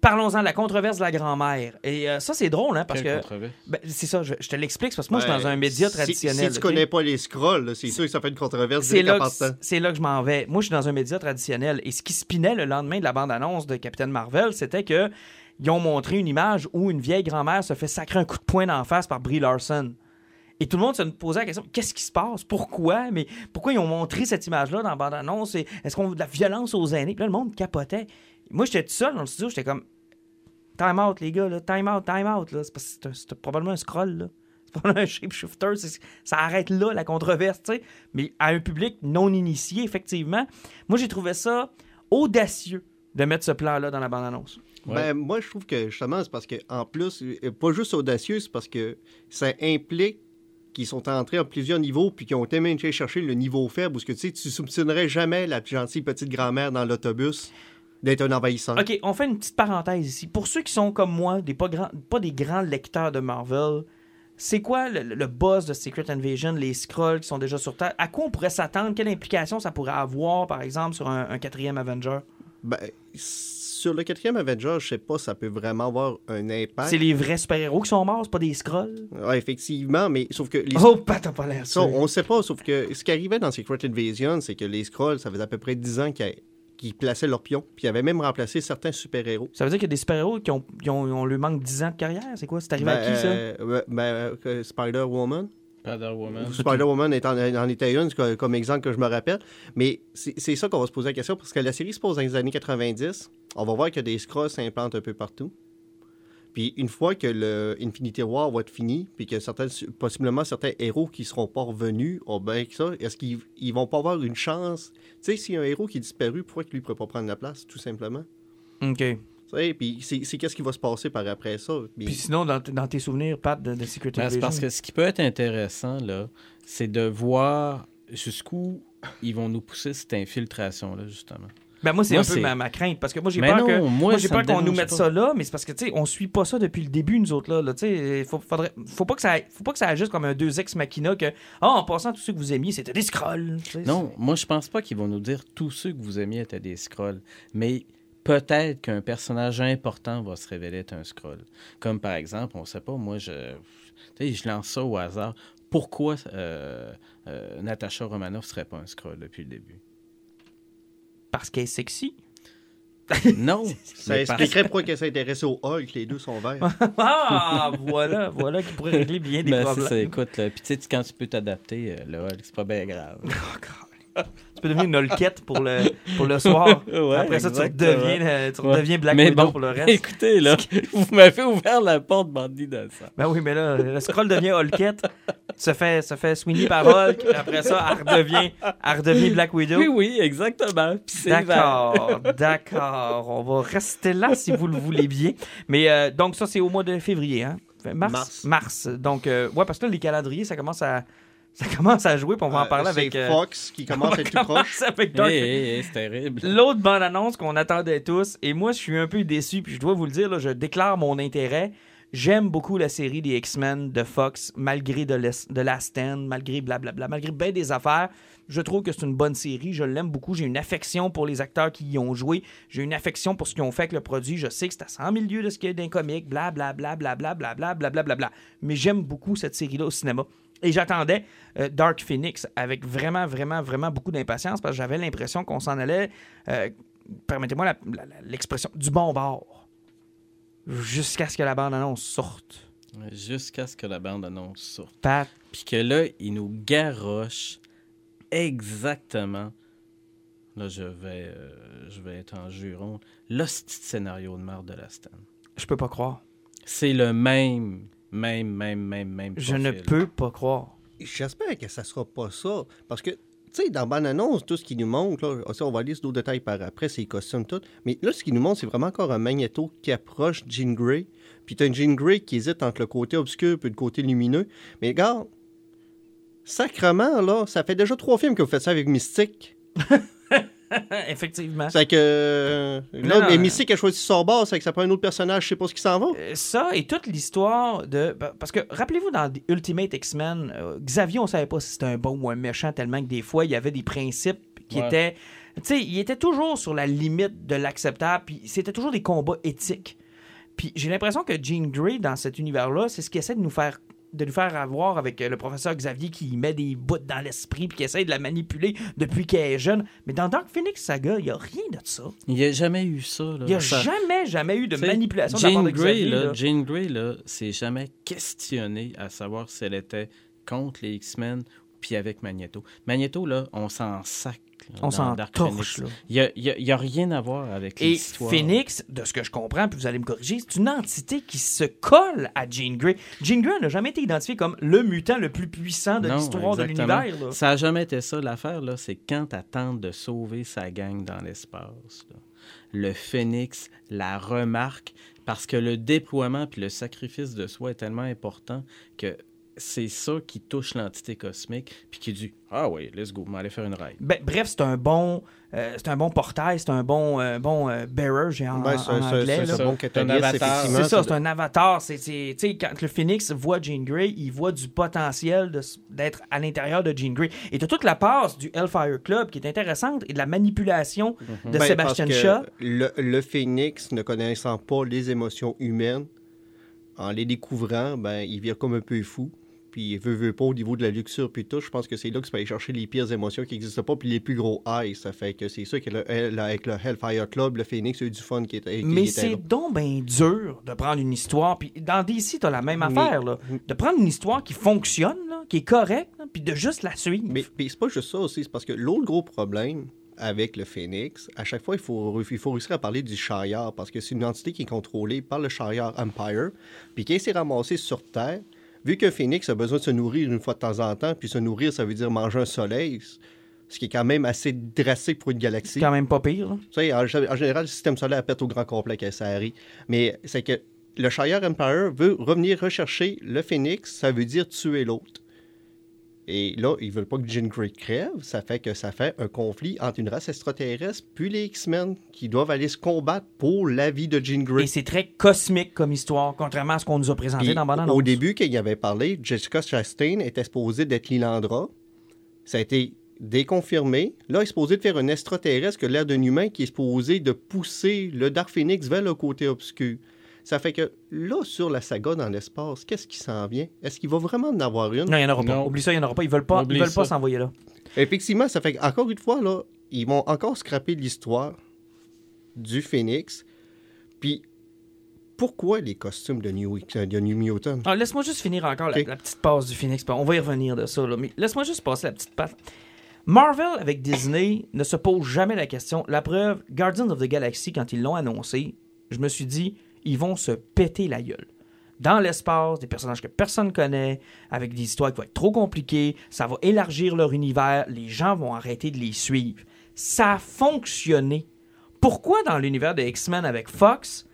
Parlons-en de la controverse de la grand-mère. Et euh, ça, c'est drôle, hein, parce Quelle que... Ben, c'est ça, je, je te l'explique, parce que moi, je suis dans un média traditionnel. Si, tu connais pas les Skrulls, là, c'est sûr que ça fait une controverse là, c'est là que je m'en vais. Moi, je suis dans un média traditionnel. Et ce qui spinait le lendemain de la bande-annonce de Captain Marvel, c'était que ils ont montré une image où une vieille grand-mère se fait sacrer un coup de poing d'en face par Brie Larson. Et tout le monde se posait la question qu'est-ce qui se passe? Pourquoi? Mais pourquoi ils ont montré cette image-là dans la bande-annonce? Est-ce qu'on veut de la violence aux aînés? Puis là, le monde capotait. Moi, j'étais tout seul dans le studio. J'étais comme time out, les gars. Là. Time out, time out. Là. C'est, parce que c'est un- c'est probablement un scroll. Là. C'est pas un shapeshifter. c'est- ça arrête là, la controverse. tu sais. Mais à un public non initié, effectivement, moi, j'ai trouvé ça audacieux de mettre ce plan-là dans la bande-annonce. Ouais. Ben, moi, je trouve que justement, c'est parce que en plus, euh, pas juste audacieux, c'est parce que ça implique qu'ils sont entrés à plusieurs niveaux puis qu'ils ont été même chercher le niveau faible parce que tu sais, tu soupçonnerais jamais la gentille petite grand-mère dans l'autobus d'être un envahissant. OK, on fait une petite parenthèse ici. Pour ceux qui sont comme moi, des pas, grands, pas des grands lecteurs de Marvel, c'est quoi le, le boss de Secret Invasion, les Skrulls qui sont déjà sur Terre? À quoi on pourrait s'attendre? Quelle implication ça pourrait avoir, par exemple, sur un, un quatrième Avenger? Ben, sur le quatrième Avenger, je sais pas, ça peut vraiment avoir un impact. C'est les vrais super-héros qui sont morts, c'est pas des? Ouais, effectivement, mais sauf que les Oh, pas t'as pas l'air Ça, sûr. on sait pas, sauf que ce qui arrivait dans Secret Invasion, c'est que les Skrulls, ça faisait à peu près 10 ans qu'ils plaçaient leurs pions, puis ils avaient même remplacé certains super-héros. Ça veut dire qu'il y a des super-héros qui ont, qui ont, on lui manque 10 ans de carrière? C'est quoi? C'est arrivé à Ben, qui, ça? euh, ben, euh, que Spider-Woman. Spider-Woman. Spider-Woman est en, en était une, comme exemple que je me rappelle. Mais c'est c'est ça qu'on va se poser la question, parce que la série se pose dans les années 90. On va voir que des Skrulls s'implantent un peu partout. Puis une fois que le Infinity War va être fini, puis que certains, possiblement certains héros qui seront pas revenus, oh ben ça, est-ce qu'ils ils vont pas avoir une chance? Tu sais, s'il y a un héros qui est disparu, pourquoi que lui ne pourrait pas prendre la place, tout simplement? OK. Puis c'est c'est qu'est-ce qui va se passer par après ça? Puis- sinon, dans, dans tes souvenirs, Pat, de, de Secret Ben, Invasion? parce que ce qui peut être intéressant, là, c'est de voir jusqu'où ils vont nous pousser cette infiltration-là, justement. Ben moi, c'est un peu ma, ma crainte. Parce que moi, j'ai Mais peur non, que. moi, Moi, j'ai peur qu'on nous mette pas. ça là, mais c'est parce que, tu sais, on suit pas ça depuis le début, nous autres, là. là tu sais, faut, faudrait, faut, pas que ça, faut pas que ça agisse comme un deux ex machina que, ah, en passant, tous ceux que vous aimiez, c'était des scrolls. Non, moi, je pense pas qu'ils vont nous dire tous ceux que vous aimiez étaient des scrolls. Mais peut-être qu'un personnage important va se révéler être un scroll. Comme par exemple, on sait pas, moi, je, tu sais, je lance ça au hasard. Pourquoi euh, euh, Natasha Romanoff serait pas un scroll depuis le début? Parce qu'elle est sexy. Non! ça expliquerait pourquoi qu'elle s'intéresse au Hulk, les deux sont verts. ah, voilà, voilà qui pourrait régler bien des Ben, problèmes. ça, écoute, là, puis tu sais, quand tu peux t'adapter, euh, le Hulk, c'est pas bien grave. Tu peux devenir une holquette pour le, pour le soir. Ouais, Après ça, tu euh, tu Ouais. redeviens Black mais Widow bon, pour le reste. écoutez, là, vous m'avez ouvert la porte, bandit d'innocent. Ben oui, mais là, le scroll devient Hulkette, se fait, se fait swingy par Hulk, après ça, elle redevient, elle redevient Black Widow. Oui, oui, exactement. D'accord, d'accord. On va rester là si vous le voulez bien. Mais euh, donc, ça, c'est au mois de février, hein? Mars? Mars. Mars. Donc, euh, ouais, parce que là, les calendriers, ça commence à, ça commence à jouer, puis on va en Euh, parler c'est avec. euh, Fox qui commence à être tout proche. avec Hey, Dark hey, hey, c'est terrible. L'autre bonne annonce qu'on attendait tous, et moi je suis un peu déçu, puis je dois vous le dire, là, je déclare mon intérêt. J'aime beaucoup la série des X-Men de Fox, malgré de, de Last Stand, malgré blablabla, malgré bien des affaires. Je trouve que c'est une bonne série, je l'aime beaucoup. J'ai une affection pour les acteurs qui y ont joué. J'ai une affection pour ce qu'ils ont fait avec le produit. Je sais que c'est à 100 000 lieues de ce qu'il y a d'un comique, blablabla, blablabla, blablabla, bla. Mais j'aime beaucoup cette série-là au cinéma. Et j'attendais euh, Dark Phoenix avec vraiment, vraiment, vraiment beaucoup d'impatience parce que j'avais l'impression qu'on s'en allait, euh, permettez-moi l'expression, du bon bord. Jusqu'à ce que la bande-annonce sorte. Jusqu'à ce que la bande-annonce sorte. Pat, Puis que là, il nous garoche exactement. Là, je vais, euh, je vais être en juron. L'hostie scénario de marde de la Stan. je peux pas croire. C'est le même, même, même, même, même. Je ne peux pas croire. J'espère que ça sera pas ça. Parce que, tu sais, dans Bonne Annonce, tout ce qui nous montre, là, on va lire d'autres détails par après, c'est les costumes, tout. Mais là, ce qui nous montre, c'est vraiment encore un magnéto qui approche Jean Grey. Puis t'as une Jean Grey qui hésite entre le côté obscur et le côté lumineux. Mais regarde, sacrement, là, ça fait déjà trois films que vous faites ça avec Mystique. Effectivement. C'est que. euh, Non, Là, non, mais Mystique a choisi son bord, c'est que ça prend un autre personnage, je sais pas ce qui s'en va. Euh, Ça et toute l'histoire de. pa- Parce que rappelez-vous dans The Ultimate X-Men, euh, Xavier, on savait pas si c'était un bon ou un méchant, tellement que des fois, il y avait des principes qui Ouais. étaient. Tu sais, il était toujours sur la limite de l'acceptable, puis c'était toujours des combats éthiques. Puis j'ai l'impression que Jean Grey, dans cet univers-là, c'est ce qu'il essaie de nous faire de nous faire avoir avec euh, le professeur Xavier qui met des bouts dans l'esprit puis qui essaie de la manipuler depuis qu'elle est jeune. Mais dans Dark Phoenix Saga, il n'y a rien de ça. Il n'y a jamais eu ça. Là. Il n'y a Ça- jamais, jamais eu de manipulation de la part Jane de Grey, Xavier. là, là. Jane Grey, là, s'est jamais questionnée à savoir si elle était contre les X-Men puis avec Magneto. Magneto, là, on s'en sac. Là, On s'en torche. Phoenix. Il n'y a, rien à voir avec Et. Phoenix, de ce que je comprends, puis vous allez me corriger, c'est une entité qui se colle à Jean Grey. Jean Grey n'a jamais été identifié comme le mutant le plus puissant de l'histoire de l'univers. Ça n'a jamais été ça l'affaire, là. C'est quand elle tente de sauver sa gang dans l'espace. Le phénix la remarque parce que le déploiement puis le sacrifice de soi est tellement important que c'est ça qui touche l'entité cosmique puis qui dit Ah oui, let's go, on va aller faire une ride. Ben, bref, c'est un bon, euh, c'est un bon portail, c'est un bon, euh, bon euh, bearer, j'ai en, Ben, en c'est un- anglais. c'est bon avatar. C'est ça, c'est un avatar. C'est, tu quand le Phoenix voit Jean Grey, il voit du potentiel d'être à l'intérieur de Jean Grey. Et t'as toute la passe du Hellfire Club qui est intéressante et de la manipulation de Ben, Sebastian Shaw. Le, le phénix, ne connaissant pas les émotions humaines, en les découvrant, ben, il vire comme un peu fou. Puis il veut, veut pas au niveau de la luxure puis tout. Je pense que c'est là que tu peux aller chercher les pires émotions qui n'existent pas puis les plus gros highs. Ça fait que c'est sûr que le- elle- avec le Hellfire Club, le phénix a eu du fun qui était, qui Mais c'est donc bien dur de prendre une histoire. Puis dans DC, t'as la même Mais- affaire. Là, de prendre une histoire qui fonctionne, là, qui est correcte, puis de juste la suivre. Mais, mais c'est pas juste ça aussi, c'est parce que l'autre gros problème, avec le Phoenix, à chaque fois, il faut, il faut réussir à parler du Shire parce que c'est une entité qui est contrôlée par le Shire Empire. Puis quand il s'est ramassé sur Terre, vu qu'un Phoenix a besoin de se nourrir une fois de temps en temps, puis se nourrir, ça veut dire manger un soleil, ce qui est quand même assez drastique pour une galaxie. Quand même pas pire. là. Tu sais, en, en général, le système solaire pète au grand complet quand ça arrive. Mais c'est que le Shire Empire veut revenir rechercher le Phoenix, ça veut dire tuer l'autre. Et là, ils veulent pas que Jean Grey crève, ça fait que ça fait un conflit entre une race extraterrestre puis les X-Men qui doivent aller se combattre pour la vie de Jean Grey. Et c'est très cosmique comme histoire, contrairement à ce qu'on nous a présenté Puis, dans Banane. au début, quand il avait parlé, Jessica Chastain était supposée d'être Lilandra. Ça a été déconfirmé. Là, il est supposé de faire un extraterrestre que l'air d'un humain qui est supposé de pousser le Dark Phoenix vers le côté obscur. Ça fait que là, sur la saga dans l'espace, qu'est-ce qui s'en vient? Est-ce qu'il va vraiment en avoir une? Non, il n'y en aura pas. Non. Oublie ça, il n'y en aura pas. Ils veulent pas, Oublie ils veulent pas ça. s'envoyer là. Effectivement, ça fait que, encore une fois, là, ils vont encore scraper l'histoire du Phoenix. Puis, pourquoi les costumes de New, de New Mutant? Ah, laisse-moi juste finir encore la petite passe du Phoenix. On va y revenir de ça. Là. Mais laisse-moi juste passer la petite passe. Marvel avec Disney ne se pose jamais la question. La preuve, Guardians of the Galaxy, quand ils l'ont annoncé, je me suis dit, ils vont se péter la gueule. Dans l'espace, des personnages que personne connaît, avec des histoires qui vont être trop compliquées, ça va élargir leur univers, les gens vont arrêter de les suivre. Ça a fonctionné. Pourquoi dans l'univers de X-Men avec Fox,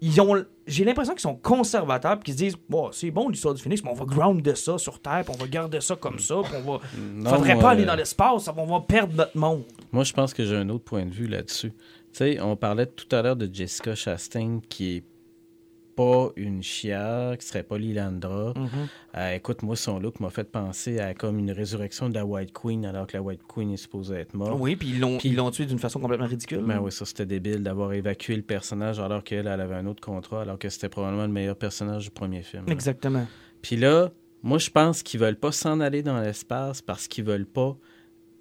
ils ont j'ai l'impression qu'ils sont conservateurs qu'ils se disent bon c'est bon l'histoire du Phoenix mais on va ground de ça sur terre puis on va garder ça comme ça puis on va Non, faudrait moi, pas aller euh, dans l'espace on va perdre notre monde Moi, je pense que j'ai un autre point de vue là-dessus. Sais, on parlait tout à l'heure de Jessica Chastain, qui est pas une chia, qui serait pas Lilandra. Euh, écoute, moi, son look m'a fait penser à comme une résurrection de la White Queen, alors que la White Queen est supposée être morte. oui puis ils l'ont Puis- ils l'ont tué d'une façon complètement ridicule Ben oui, ça c'était débile d'avoir évacué le personnage alors qu'elle elle avait un autre contrat, alors que c'était probablement le meilleur personnage du premier film. là. exactement Puis là, moi je pense qu'ils veulent pas s'en aller dans l'espace parce qu'ils veulent pas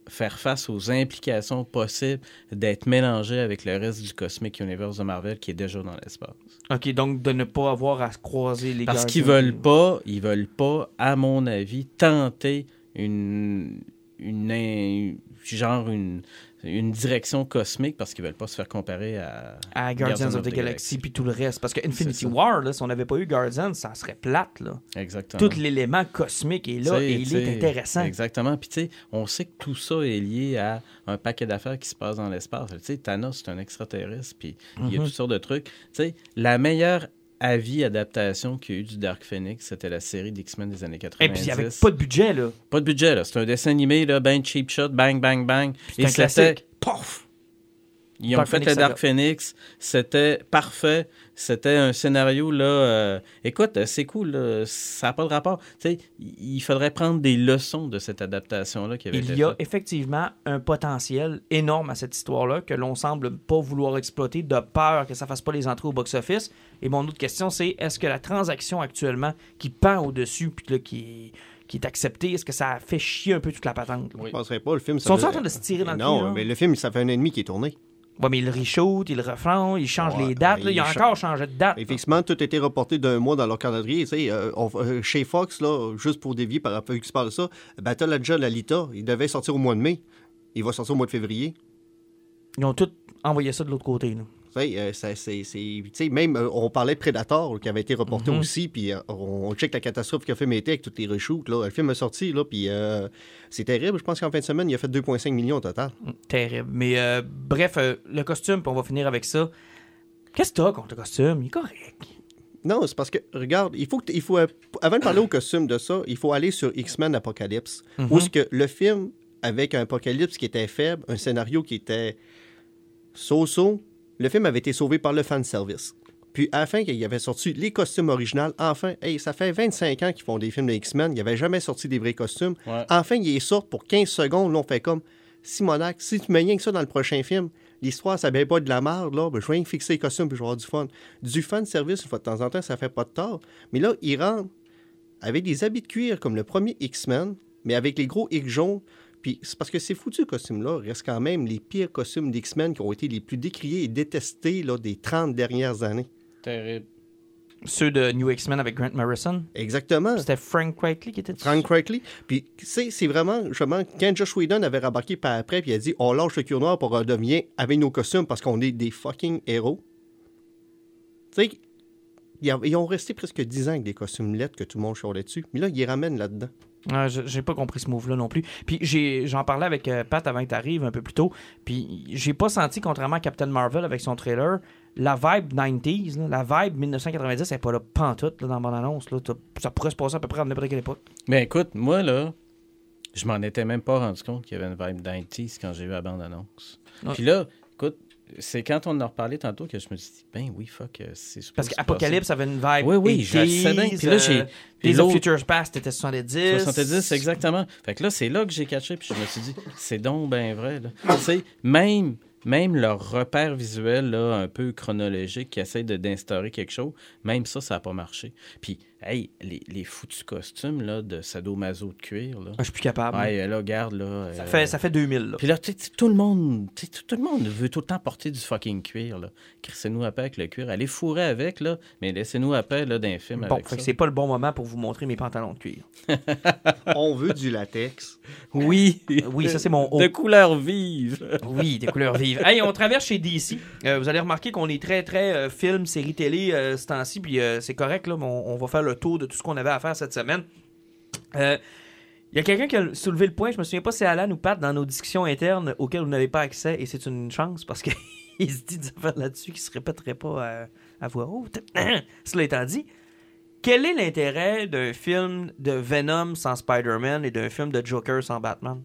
faire face aux implications possibles d'être mélangés avec le reste du Cosmic Universe de Marvel qui est déjà dans l'espace. ok donc de ne pas avoir à se croiser les Parce qu'ils veulent pas, ils veulent pas, à mon avis, tenter une, une, genre une, une direction cosmique parce qu'ils veulent pas se faire comparer à, à Guardians of the Galaxy puis tout le reste parce que Infinity. War là, si on n'avait pas eu Guardians ça serait plate là Exactement. tout l'élément cosmique est là T'sais, et il t'sais, est intéressant Exactement. Puis, tu sais, on sait que tout ça est lié à un paquet d'affaires qui se passe dans l'espace. Tu sais, Thanos, c'est un extraterrestre, puis il y a Mhm. toutes sortes de trucs. Tu sais, la meilleure avis adaptation qu'il y a eu du Dark Phoenix, c'était la série d'X-Men des années 90. et puis avec pas de budget là Pas de budget, là. C'est un dessin animé, là, ben cheap shot, bang, bang, bang. c'est Et un c'était... classique Ils ont Dark fait Phoenix le Dark. Phoenix. C'était parfait. C'était un scénario, là. euh, écoute, c'est cool. là. Ça n'a pas de rapport. Tu sais, il faudrait prendre des leçons de cette adaptation-là qui avait été Il y a faite. effectivement un potentiel énorme à cette histoire-là que l'on semble pas vouloir exploiter de peur que ça fasse pas les entrées au box-office. Et mon autre question, c'est est-ce que la transaction actuellement qui pend au-dessus puis là, qui, est, qui est acceptée, est-ce que ça fait chier un peu toute la patente? là? Je penserais pas, le film... ça Sont-ils en train de se tirer dans le Non, pied, mais le film, ça fait un ennemi qui est tourné. Ouais, mais il reshoot, il refranc, il change Ouais, les dates. là. il il a cha- encore changé de date. Effectivement, tout a été reporté d'un mois dans leur calendrier. Tu sais, euh, on- euh, chez Fox, là, juste pour dévier par rapport à qui se parle de ça, Battle Angel Alita, il devait sortir au mois de mai. Il va sortir au mois de février. Ils ont tous envoyé ça de l'autre côté. là. Euh, ça, c'est, même, euh, on parlait de Predator, qui avait été reporté Mhm. aussi, puis euh, on, on check la catastrophe qu'a fait été avec toutes les reshoots. Là. Le film est sorti, là, puis c'est terrible. Je pense qu'en fin de semaine, il a fait 2,5 millions au total. Terrible. Mais euh, bref, le costume, puis on va finir avec ça. Qu'est-ce que t'as contre le costume? Il est correct. Non, c'est parce que, regarde, il faut, il faut euh, avant de parler au costume de ça, il faut aller sur X-Men Apocalypse, Mhm. où est-ce que le film, avec un apocalypse qui était faible, un scénario qui était so-so, le film avait été sauvé par le fanservice. Puis, à la fin, qu'il y avait sorti les costumes originaux, enfin, hey, ça fait 25 ans qu'ils font des films de X-Men, il n'y avait jamais sorti des vrais costumes. Ouais. Enfin, ils les sortent pour 15 secondes, là, on fait comme, Simonac, si tu mets rien que ça dans le prochain film, l'histoire, ça ne pas de la merde, là, ben, je vais rien fixer les costumes, puis je vais avoir du fun. Du fan service, une fois de temps en temps, ça fait pas de tort. Mais là, ils rentrent avec des habits de cuir comme le premier X-Men, mais avec les gros X jaunes. Puis c'est parce que ces foutus costumes-là restent quand même les pires costumes d'X-Men qui ont été les plus décriés et détestés là, des 30 dernières années. Terrible. Ceux de New X-Men avec Grant Morrison. Exactement. C'était Frank Quitely qui était dessus. Frank Crackley. Puis, c'est c'est vraiment, justement, quand Josh Whedon avait rembarqué par après, puis il a dit on lâche le cuir noir pour redevenir avec nos costumes parce qu'on est des fucking héros. Tu sais, ils ont resté presque 10 ans avec des costumes lettres que tout le monde chialait dessus. Mais là, ils les ramènent là-dedans. Ah, j'ai pas compris ce move-là non plus. Puis j'en parlais avec euh, Pat avant que t'arrives un peu plus tôt. Puis j'ai pas senti, contrairement à Captain Marvel avec son trailer, la vibe 90s, là, la vibe 1990, elle est pas là pantoute là, dans mon annonce. Là. Ça pourrait se passer à peu près à n'importe quelle époque. Ben écoute, moi là, je m'en étais même pas rendu compte qu'il y avait une vibe 90s quand j'ai vu la bande-annonce. Ouais. Puis là, écoute, c'est quand on en a reparlé tantôt que je me suis dit, ben oui, fuck, euh, c'est supposé Parce se qu'Apocalypse avait une vibe. Oui, oui, je le 80s, sais bien. Puis là, j'ai- euh, puis Days of Futures Past, c'était 70. 70, exactement. Fait que là, c'est là que j'ai catché, puis je me suis dit, c'est donc ben vrai. Là. Tu sais, même, même leur repère visuel, là, un peu chronologique, qui essaie d'instaurer quelque chose, même ça, ça n'a pas marché. Puis, hey, les, les foutus costumes là, de sadomaso de cuir, là. Ah, je suis plus capable. Ouais, là, regarde, là. ça, euh, fait, ça fait 2000. Là. Puis là, tout le monde, tout, tout le monde veut tout le temps porter du fucking cuir, là. Crissez-nous à paix avec le cuir. Allez fourrer avec, là, mais laissez-nous à paix, là, d'un film Bon, c'est pas le bon moment pour vous montrer mes pantalons de cuir. On veut du latex. Oui. Oui, ça c'est mon haut. De couleur vive. Oui, des couleurs vives. Hey, on traverse chez DC. Euh, vous allez remarquer qu'on est très, très euh, film, série télé euh, ce temps-ci, puis euh, c'est correct, là, mais on, on va faire le tour de tout ce qu'on avait à faire cette semaine. Euh, Il y a quelqu'un qui a soulevé le point, je me souviens pas si Alan ou Pat, dans nos discussions internes auxquelles vous n'avez pas accès, et c'est une chance parce qu'il se dit des affaires là-dessus qui se répéteraient pas à, à voix haute. Cela étant dit, quel est l'intérêt d'un film de Venom sans Spider-Man et d'un film de Joker sans Batman?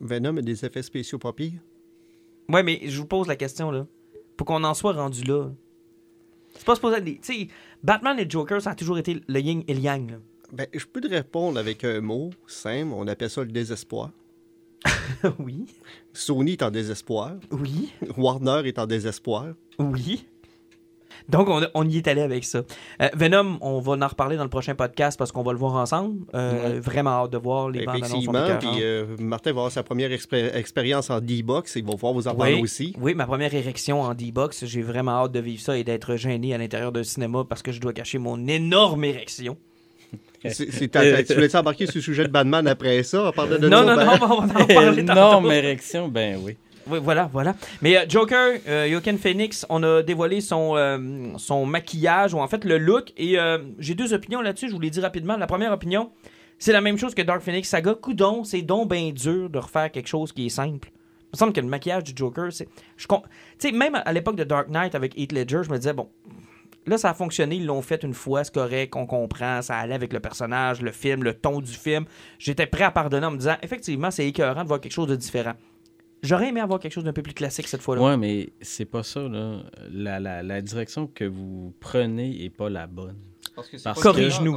Venom a des effets spéciaux pas pires. Ouais, mais je vous pose la question, là. Pour qu'on en soit rendu là. C'est pas supposé être des- Tu sais, Batman et Joker, ça a toujours été le yin et le yang, là. Ben, je peux te répondre avec un mot simple. On appelle ça le désespoir. oui. Sony est en désespoir. Oui. Warner est en désespoir. Oui. Donc, on, on y est allé avec ça. Euh, Venom, on va en reparler dans le prochain podcast parce qu'on va le voir ensemble. Euh, Ouais. Vraiment hâte de voir les bandes annonces. Puis euh, Martin va avoir sa première expé- expérience en D-Box. Il va pouvoir vous en parler Oui, aussi. oui, ma première érection en D-Box, j'ai vraiment hâte de vivre ça et d'être gêné à l'intérieur d'un cinéma parce que je dois cacher mon énorme érection. Tu voulais embarquer sur le sujet de Batman après ça? On de Non, non, non, on va en parler. Énorme érection, ben oui. Voilà, voilà. Mais euh, Joker, euh, Phoenix, on a dévoilé son, euh, son maquillage, ou en fait le look, et euh, j'ai deux opinions là-dessus, je vous les dis rapidement. La première opinion, c'est la même chose que Dark Phoenix Saga. Coudon, c'est donc bien dur de refaire quelque chose qui est simple. Il me semble que le maquillage du Joker, c'est... Tu sais, même à l'époque de Dark Knight avec Heath Ledger, je me disais, bon, là, ça a fonctionné, ils l'ont fait une fois, c'est correct, on comprend, ça allait avec le personnage, le film, le ton du film. J'étais prêt à pardonner en me disant, effectivement, c'est écœurant de voir quelque chose de différent. J'aurais aimé avoir quelque chose d'un peu plus classique cette fois-là. Ouais, mais c'est pas ça, là. La, la, la direction que vous prenez est pas la bonne. Parce que c'est Corrige-nous.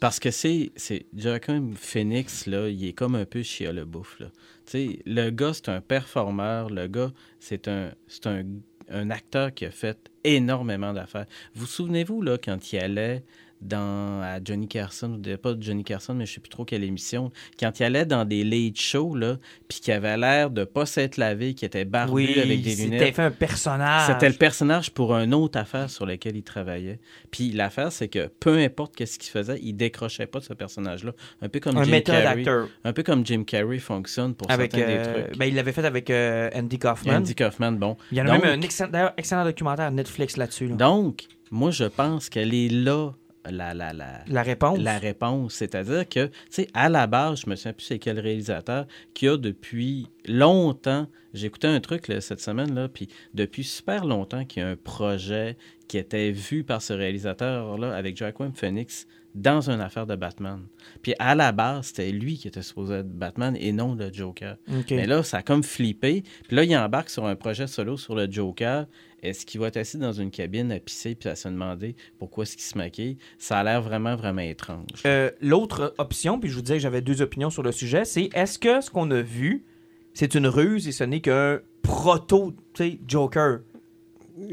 Parce que c'est. c'est Joaquin Phoenix, là, il est comme un peu chien le bouffe, là. Tu sais, le gars, c'est un performeur. Le gars, c'est un, c'est un, un acteur qui a fait énormément d'affaires. Vous souvenez-vous, là, quand il allait dans à Johnny Carson, ou pas Johnny Carson, mais je sais plus trop quelle émission, quand il allait dans des late shows, là, puis qu'il avait l'air de pas s'être lavé, qui était barbu Oui, avec des c'était lunettes. fait un personnage. C'était le personnage pour une autre affaire sur laquelle il travaillait. Puis l'affaire, c'est que peu importe qu'est-ce qu'il faisait, il décrochait pas de ce personnage-là. Un peu comme un Jim Carrey. acteur. Un peu comme Jim Carrey fonctionne pour Avec, certains euh, des trucs. ben, il l'avait fait avec euh, Andy Kaufman. Andy Kaufman, bon. Il y en a Donc- même un excellent, excellent documentaire Netflix là-dessus. là. Donc, moi, je pense qu'elle est là, la, la, la, La réponse. la réponse. C'est-à-dire que, tu sais, à la base, je me souviens plus c'est quel réalisateur qui a depuis longtemps, j'ai écouté un truc là, cette semaine, là, puis depuis super longtemps qu'il y a un projet qui était vu par ce réalisateur-là avec Joaquin Phoenix dans une affaire de Batman. Puis à la base, c'était lui qui était supposé être Batman et non le Joker. Ok. Mais là, ça a comme flippé. Puis là, il embarque sur un projet solo sur le Joker. Est-ce qu'il va être assis dans une cabine à pisser puis à se demander pourquoi est-ce qu'il se maquille? Ça a l'air vraiment, vraiment étrange. Euh, L'autre option, puis je vous disais que j'avais deux opinions sur le sujet, c'est est-ce que ce qu'on a vu, c'est une ruse et ce n'est qu'un proto, tu Joker.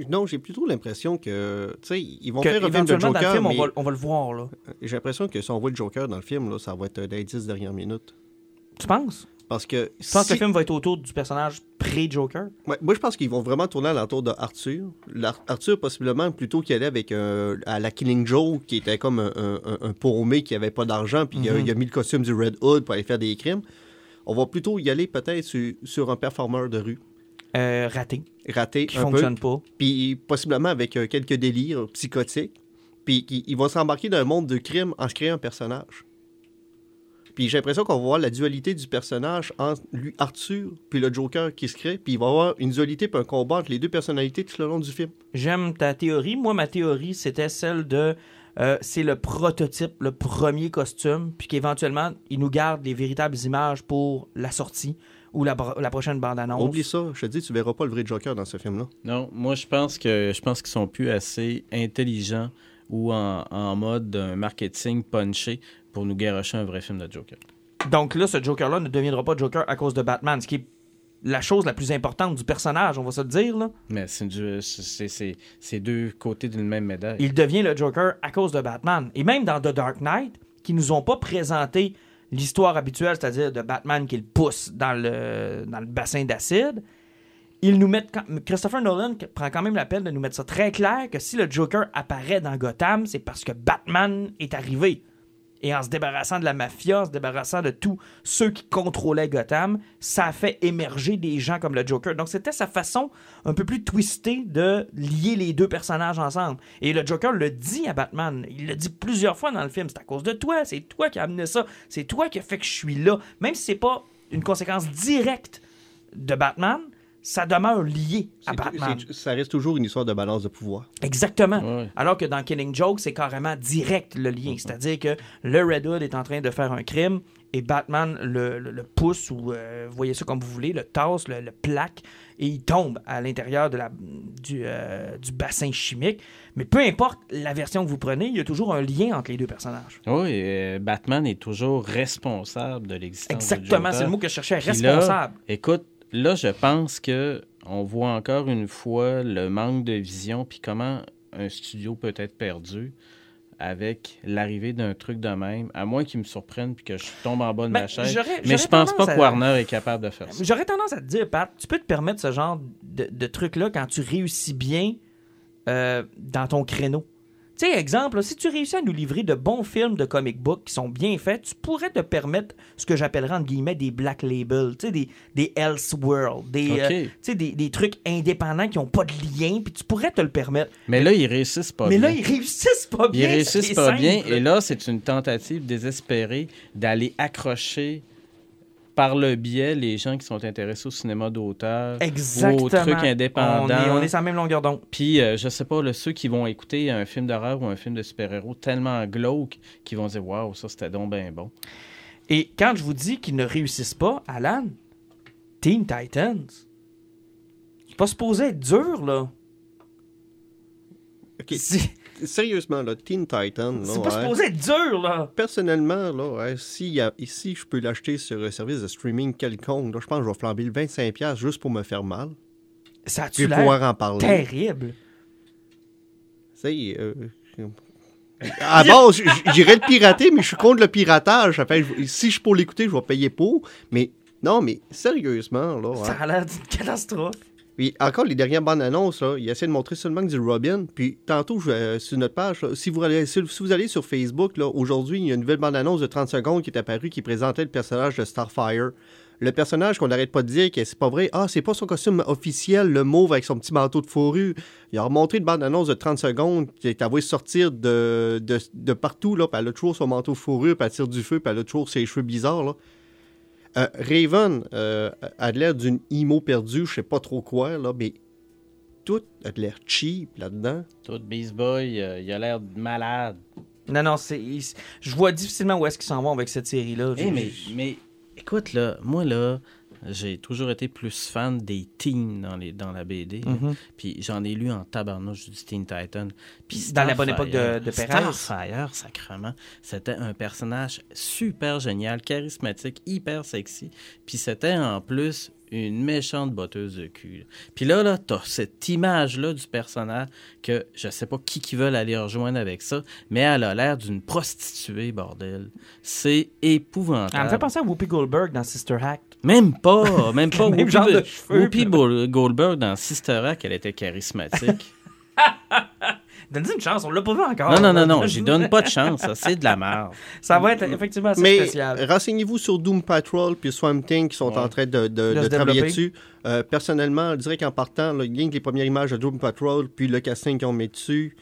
Non, j'ai plutôt l'impression que, tu sais, ils vont Que faire dans le Joker, film, mais on, va, on va le voir, là. j'ai l'impression que si on voit le Joker dans le film, là, ça va être dans les 10 dernières minutes. Tu penses? Parce que. Je pense si- que le film va être autour du personnage pré-Joker? Ouais, moi, je pense qu'ils vont vraiment tourner à l'entour de Arthur. Arthur, possiblement, plutôt qu'il allait avec euh, à la Killing Joe, qui était comme un, un, paumé qui avait pas d'argent, puis il a- Mhm. il a mis le costume du Red Hood pour aller faire des crimes. On va plutôt y aller peut-être sur, sur un performeur de rue. Euh, raté, Raté qui un peu. fonctionne pas. puis possiblement avec euh, quelques délires psychotiques. Puis qui- il va s'embarquer dans un monde de crime en se créant un personnage. Puis j'ai l'impression qu'on va voir la dualité du personnage entre lui, Arthur, puis le Joker qui se crée. Puis il va y avoir une dualité puis un combat entre les deux personnalités tout le long du film. J'aime ta théorie. Moi, ma théorie, c'était celle de. Euh, c'est le prototype, le premier costume, puis qu'éventuellement, il nous garde les véritables images pour la sortie ou la, prochaine bande-annonce. Oublie ça, je te dis, tu verras pas le vrai Joker dans ce film-là. Non, moi je pense que je pense qu'ils sont plus assez intelligents ou en, en mode marketing punché pour nous garocher un vrai film de Joker. Donc là, ce Joker-là ne deviendra pas Joker à cause de Batman, ce qui est la chose la plus importante du personnage, on va se le dire. Là. Mais c'est deux côtés d'une même médaille. Il devient le Joker à cause de Batman. Et même dans The Dark Knight, qui nous ont pas présenté l'histoire habituelle, c'est-à-dire de Batman qui le pousse dans le, dans le bassin d'acide, ils nous mettent quand- Christopher Nolan prend quand même la peine de nous mettre ça très clair que si le Joker apparaît dans Gotham, c'est parce que Batman est arrivé. Et en se débarrassant de la mafia, en se débarrassant de tous ceux qui contrôlaient Gotham, ça a fait émerger des gens comme le Joker. Donc c'était sa façon un peu plus twistée de lier les deux personnages ensemble. Et le Joker le dit à Batman. Il le dit plusieurs fois dans le film. C'est à cause de toi. C'est toi qui as amené ça. C'est toi qui a fait que je suis là. Même si c'est pas une conséquence directe de Batman, ça demeure lié à Batman. Ça reste toujours une histoire de balance de pouvoir. Exactement. Ouais. Alors que dans Killing Joke, c'est carrément direct le lien. C'est-à-dire que le Red Hood est en train de faire un crime et Batman le, le- le pousse ou euh, voyez ça comme vous voulez, le tasse, le, le plaque et il tombe à l'intérieur de la, du, euh, du bassin chimique. Mais peu importe la version que vous prenez, il y a toujours un lien entre les deux personnages. Oui, euh, Batman est toujours responsable de l'existence du Exactement, Joker. c'est le mot que je cherchais, Puis là, responsable. Écoute, là, je pense que on voit encore une fois le manque de vision puis comment un studio peut être perdu avec l'arrivée d'un truc de même, à moins qu'il me surprenne puis que je tombe en bas de Ben, ma chaise. Mais je pense pas que Warner est capable de faire ça. J'aurais tendance à te dire, Pat, tu peux te permettre ce genre de, de truc-là quand tu réussis bien euh, dans ton créneau. Tu sais, exemple, là, si tu réussis à nous livrer de bons films de comic book qui sont bien faits, tu pourrais te permettre ce que j'appellerais entre guillemets des black labels, tu sais, des, des Elseworld, des, euh, tu sais, des, des trucs indépendants qui n'ont pas de lien, puis tu pourrais te le permettre. Mais là, ils réussissent pas Mais bien. là, ils réussissent pas Ils bien. réussissent c'est pas bien. Et là, c'est une tentative désespérée d'aller accrocher par le biais les gens qui sont intéressés au cinéma d'auteur, Exactement. aux trucs indépendants. On est, on est sur la même longueur d'onde. Puis, euh, je sais pas, là, ceux qui vont écouter un film d'horreur ou un film de super-héros tellement glauque qui vont dire Waouh, ça c'était donc bien bon. Et quand je vous dis qu'ils ne réussissent pas, Alan, Teen Titans, c'est pas supposé être dur, là. Ok, C'est Sérieusement, là, Teen Titan, là, c'est pas supposé être dur, là. Personnellement, là, si, y a- si je peux l'acheter sur un service de streaming quelconque, là, je pense que je vais flamber le 25$ juste pour me faire mal. Ça a-tu pouvoir en parler. terrible? C'est. euh, À base, j'irais le pirater, mais je suis contre le piratage. Enfin, si je suis pour l'écouter, je vais payer pour. Mais non, mais sérieusement, là. Ça a l'air d'une catastrophe. Puis encore, les dernières bandes annonces, là, ils essaient de montrer seulement que du Robin. Puis tantôt, euh, sur notre page, si, vous allez, sur Facebook, aujourd'hui, il y a une nouvelle bande annonce de 30 secondes qui est apparue qui présentait le personnage de Starfire. Le personnage qu'on n'arrête pas de dire que c'est pas vrai. Ah, c'est pas son costume officiel, le mauve avec son petit manteau de fourrure. Il a remontré une bande annonce de 30 secondes qui est envoyée sortir de, de, de partout, là. Puis elle a toujours son manteau de fourrure, puis elle tire du feu, puis elle a toujours ses cheveux bizarres, là. Euh, Raven euh, a l'air d'une emo perdue, je sais pas trop quoi, là, mais tout a de l'air cheap là-dedans. Tout Beast Boy, euh, il a l'air malade. Non, non, c'est. il- Je vois difficilement où est-ce qu'ils s'en vont avec cette série-là. Eh, mais, mais écoute, là, moi, là, j'ai toujours été plus fan des teens dans, les, dans la BD. Mhm. Puis j'en ai lu en tabarnouche du Teen Titan. Puis Dans la bonne époque de- de Perez. Starfire, sacrement, c'était un personnage super génial, charismatique, hyper sexy. Puis c'était en plus une méchante botteuse de cul. Puis là, là, t'as cette image-là du personnage que je sais pas qui qui veulent aller rejoindre avec ça, mais elle a l'air d'une prostituée, bordel. C'est épouvantable. Elle me fait penser à Whoopi Goldberg dans Sister Act. Même pas, même pas. Même Whoopi, genre de cheveux, Whoopi puis- Bol- Goldberg dans Sister Act, elle était charismatique. Donne-lui une chance, on l'a pas vu encore. non, non, non, non, j'y donne pas de chance. Ça, c'est de la merde. Ça va être effectivement assez Mais spécial. renseignez-vous sur Doom Patrol puis Swamp Thing qui sont Ouais. en train de, de- De de se travailler dessus. Euh, personnellement, je dirais qu'en partant, là, rien que les premières images de Doom Patrol puis le casting qu'ils ont mis dessus,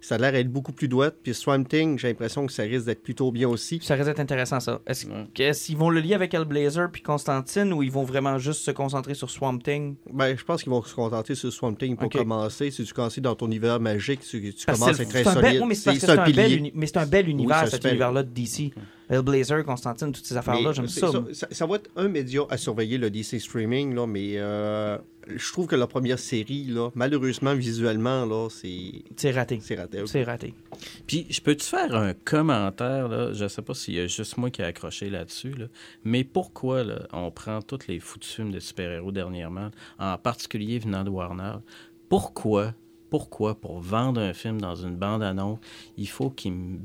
ça a l'air d'être beaucoup plus douette. Puis Swamp Thing, j'ai l'impression que ça risque d'être plutôt bien aussi. Ça risque d'être intéressant, ça. Est-ce Ouais. qu'ils vont le lier avec Hellblazer puis Constantine ou ils vont vraiment juste se concentrer sur Swamp Thing? Ben, je pense qu'ils vont se contenter sur Swamp Thing pour commencer. Si tu commences dans ton univers magique, tu, commences c'est à être très c'est un bel- solide. oui, mais c'est un un bel pilier. uni- mais c'est un bel univers, cet univers-là de DC. Hellblazer, Constantine, toutes ces affaires-là, j'aime ça. ça, ça- ça va être un média à surveiller, le DC Streaming, là, mais euh, je trouve que la première série, là, malheureusement, visuellement, là, c'est C'est raté. c'est raté. C'est raté. Puis, je peux-tu faire un commentaire, là? Je sais pas s'il y a juste moi qui ai accroché là-dessus, là. Mais pourquoi, là, on prend tous les foutus films de super-héros dernièrement, en particulier venant de Warner? Pourquoi, pourquoi, pour vendre un film dans une bande-annonce, il faut qu'il me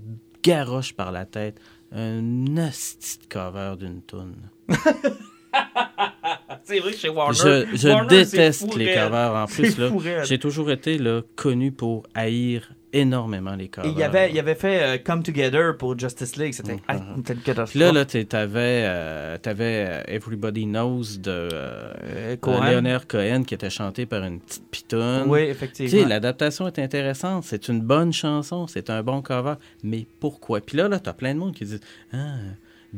garoche par la tête un asti de cover d'une toune? C'est vrai que chez Warner. Je, je Warner, c'est déteste les covers. En plus, j'ai toujours été là, connu pour haïr énormément les covers. il avait, il avait fait euh, Come Together pour Justice League. C'était ah, c'était une catastrophe. Puis là, là t'avais, euh, t'avais euh, Everybody Knows de euh, Euh, Cohen. Leonard Cohen qui était chanté par une petite pitonne. Oui, effectivement. l'adaptation est intéressante, c'est une bonne chanson, c'est un bon cover, mais pourquoi? Puis là, là, t'as plein de monde qui dit Ah,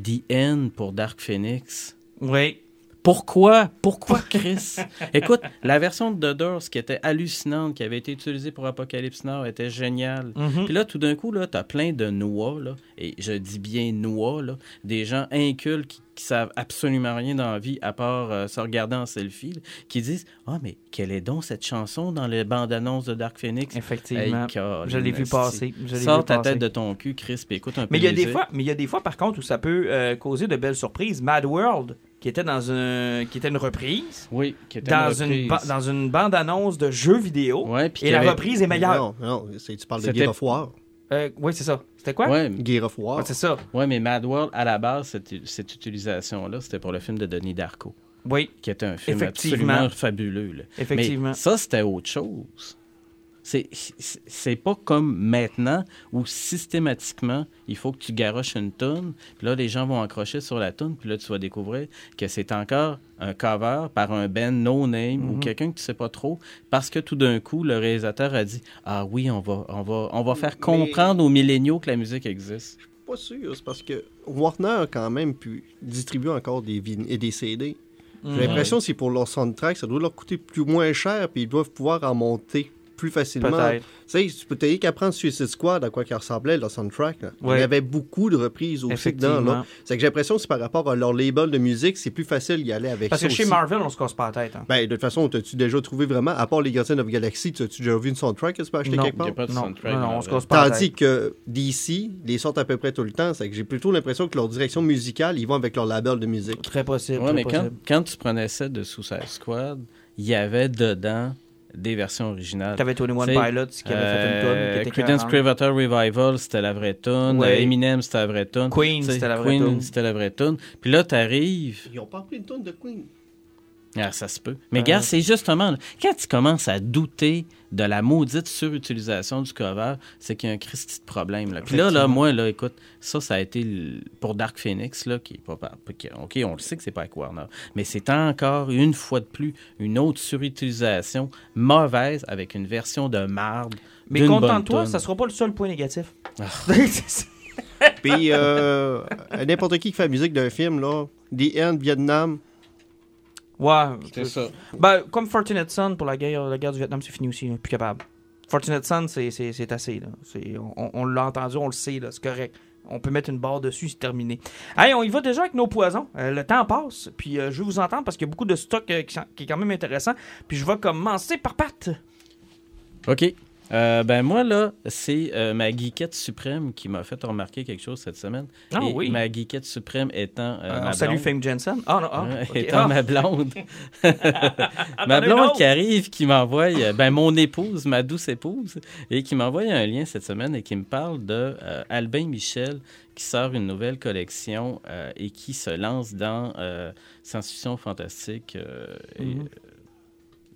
The End pour Dark Phoenix. Oui. Pourquoi? Pourquoi, Chris? Écoute, la version de The Doors qui était hallucinante, qui avait été utilisée pour Apocalypse Now, était géniale. Mhm. Puis là, tout d'un coup, là, t'as plein de noix, là, et je dis bien noix, là, des gens incultes qui, qui savent absolument rien dans la vie à part euh, se regarder en selfie, là, qui disent Ah, mais quelle est donc cette chanson dans les bandes annonces de Dark Phoenix? Effectivement. Hey, Colin, je l'ai vu passer. Je Sors vu ta passer. tête de ton cul, Chris, puis écoute un peu Mais il y a de des fois, mais il y a des fois par contre où ça peut euh, causer de belles surprises. Mad World, qui était dans un, qui était une reprise, Oui, qui était dans une dans une bande annonce de jeux vidéo, Ouais, puis et la avait- reprise est meilleure. Non, non, c'est- tu parles de Gear of War. Euh, oui, c'est ça. C'était quoi? Ouais, Gear of War. Ouais, c'est ça. Ouais, mais Mad World, à la base, cette, cette utilisation-là, c'était pour le film de Denis Darko, Oui, qui était un film Effectivement. absolument fabuleux. là. effectivement. Mais ça, c'était autre chose. C'est- pas comme maintenant où systématiquement, il faut que tu garoches une tonne, puis là, les gens vont accrocher sur la tonne, puis là, tu vas découvrir que c'est encore un cover par un band no-name Mhm. ou quelqu'un que tu sais pas trop, parce que tout d'un coup, le réalisateur a dit « Ah oui, on va, on va, on va faire Mais- comprendre aux milléniaux que la musique existe. » Pas sûr, c'est parce que Warner a quand même pu distribuer encore des, vin- et des CD. Mhm. J'ai l'impression que c'est pour leur soundtrack, ça doit leur coûter plus moins cher, puis ils doivent pouvoir en monter plus facilement. Peut-être. Tu sais, tu peux t'aider qu'à prendre Suicide Squad, à quoi qu'il ressemblait, leur soundtrack. là. Il y avait beaucoup de reprises aussi dedans. C'est que j'ai l'impression que c'est par rapport à leur label de musique, c'est plus facile d'y aller avec Parce ça que chez aussi. Marvel, on se casse pas la tête. hein. Ben, de toute façon, t'as-tu déjà trouvé vraiment, à part les Guardians of Galaxy, t'as-tu déjà vu une soundtrack que tu peux acheter Non, quelque Il n'y a part? pas de Non, soundtrack. non, on se casse pas la Tandis tête. que DC les sortent à peu près tout le temps. C'est que j'ai plutôt l'impression que leur direction musicale, ils vont avec leur label de musique. Très possible. Ouais, très mais quand, quand tu prenais ça de Suicide Squad, il y avait dedans des versions originales. T'avais 21 C'est- Pilots qui avait fait une tonne. Euh, qui était Creedence 40. Clearwater Revival, c'était la vraie tune. Ouais. Eminem, c'était la vraie tune. Queen, c'était la vraie Queen, tune. c'était la vraie tune. Puis là, t'arrives... Ils ont pas pris une tonne de Queen. Ah, ça se peut. Mais Euh. regarde, c'est justement... quand tu commences à douter de la maudite surutilisation du cover, c'est qu'il y a un Christy de problème. Là. Puis là, là, moi, là, écoute, ça, ça a été le- pour Dark Phoenix, là, qui est pas... OK, on le sait que c'est pas avec Warner, mais c'est encore, une fois de plus, une autre surutilisation mauvaise avec une version de marde Mais contente-toi, ça sera pas le seul point négatif. Puis, euh, n'importe qui qui fait la musique d'un film, là, The End, Vietnam, ouais. C'est ça. Ben, comme Fortunate Son pour la guerre, la guerre du Vietnam, c'est fini aussi. là, plus capable. Fortunate Son, c'est- c'est c'est assez. Là. C'est- On, on l'a entendu, on le sait, là, c'est correct. On peut mettre une barre dessus, c'est terminé. Hey, on y va déjà avec nos poisons. Euh, le temps passe, puis euh, je vais vous entendre parce qu'il y a beaucoup de stock euh, qui, sont- qui est quand même intéressant. Puis je vais commencer par Pat. OK. Euh, ben moi, là, c'est euh, ma geekette suprême qui m'a fait remarquer quelque chose cette semaine. Ah Et oui. Ma geekette suprême étant euh, Euh, ma salut blonde. Fame Jensen. Ah non, ah, Ouais, ok. étant Ah. ma blonde. Ah, ma blonde qui arrive, qui m'envoie, euh, ben mon épouse, ma douce épouse, et qui m'envoie un lien cette semaine et qui me parle de Albin Michel qui sort une nouvelle collection et qui se lance dans science-fiction fantastique et euh,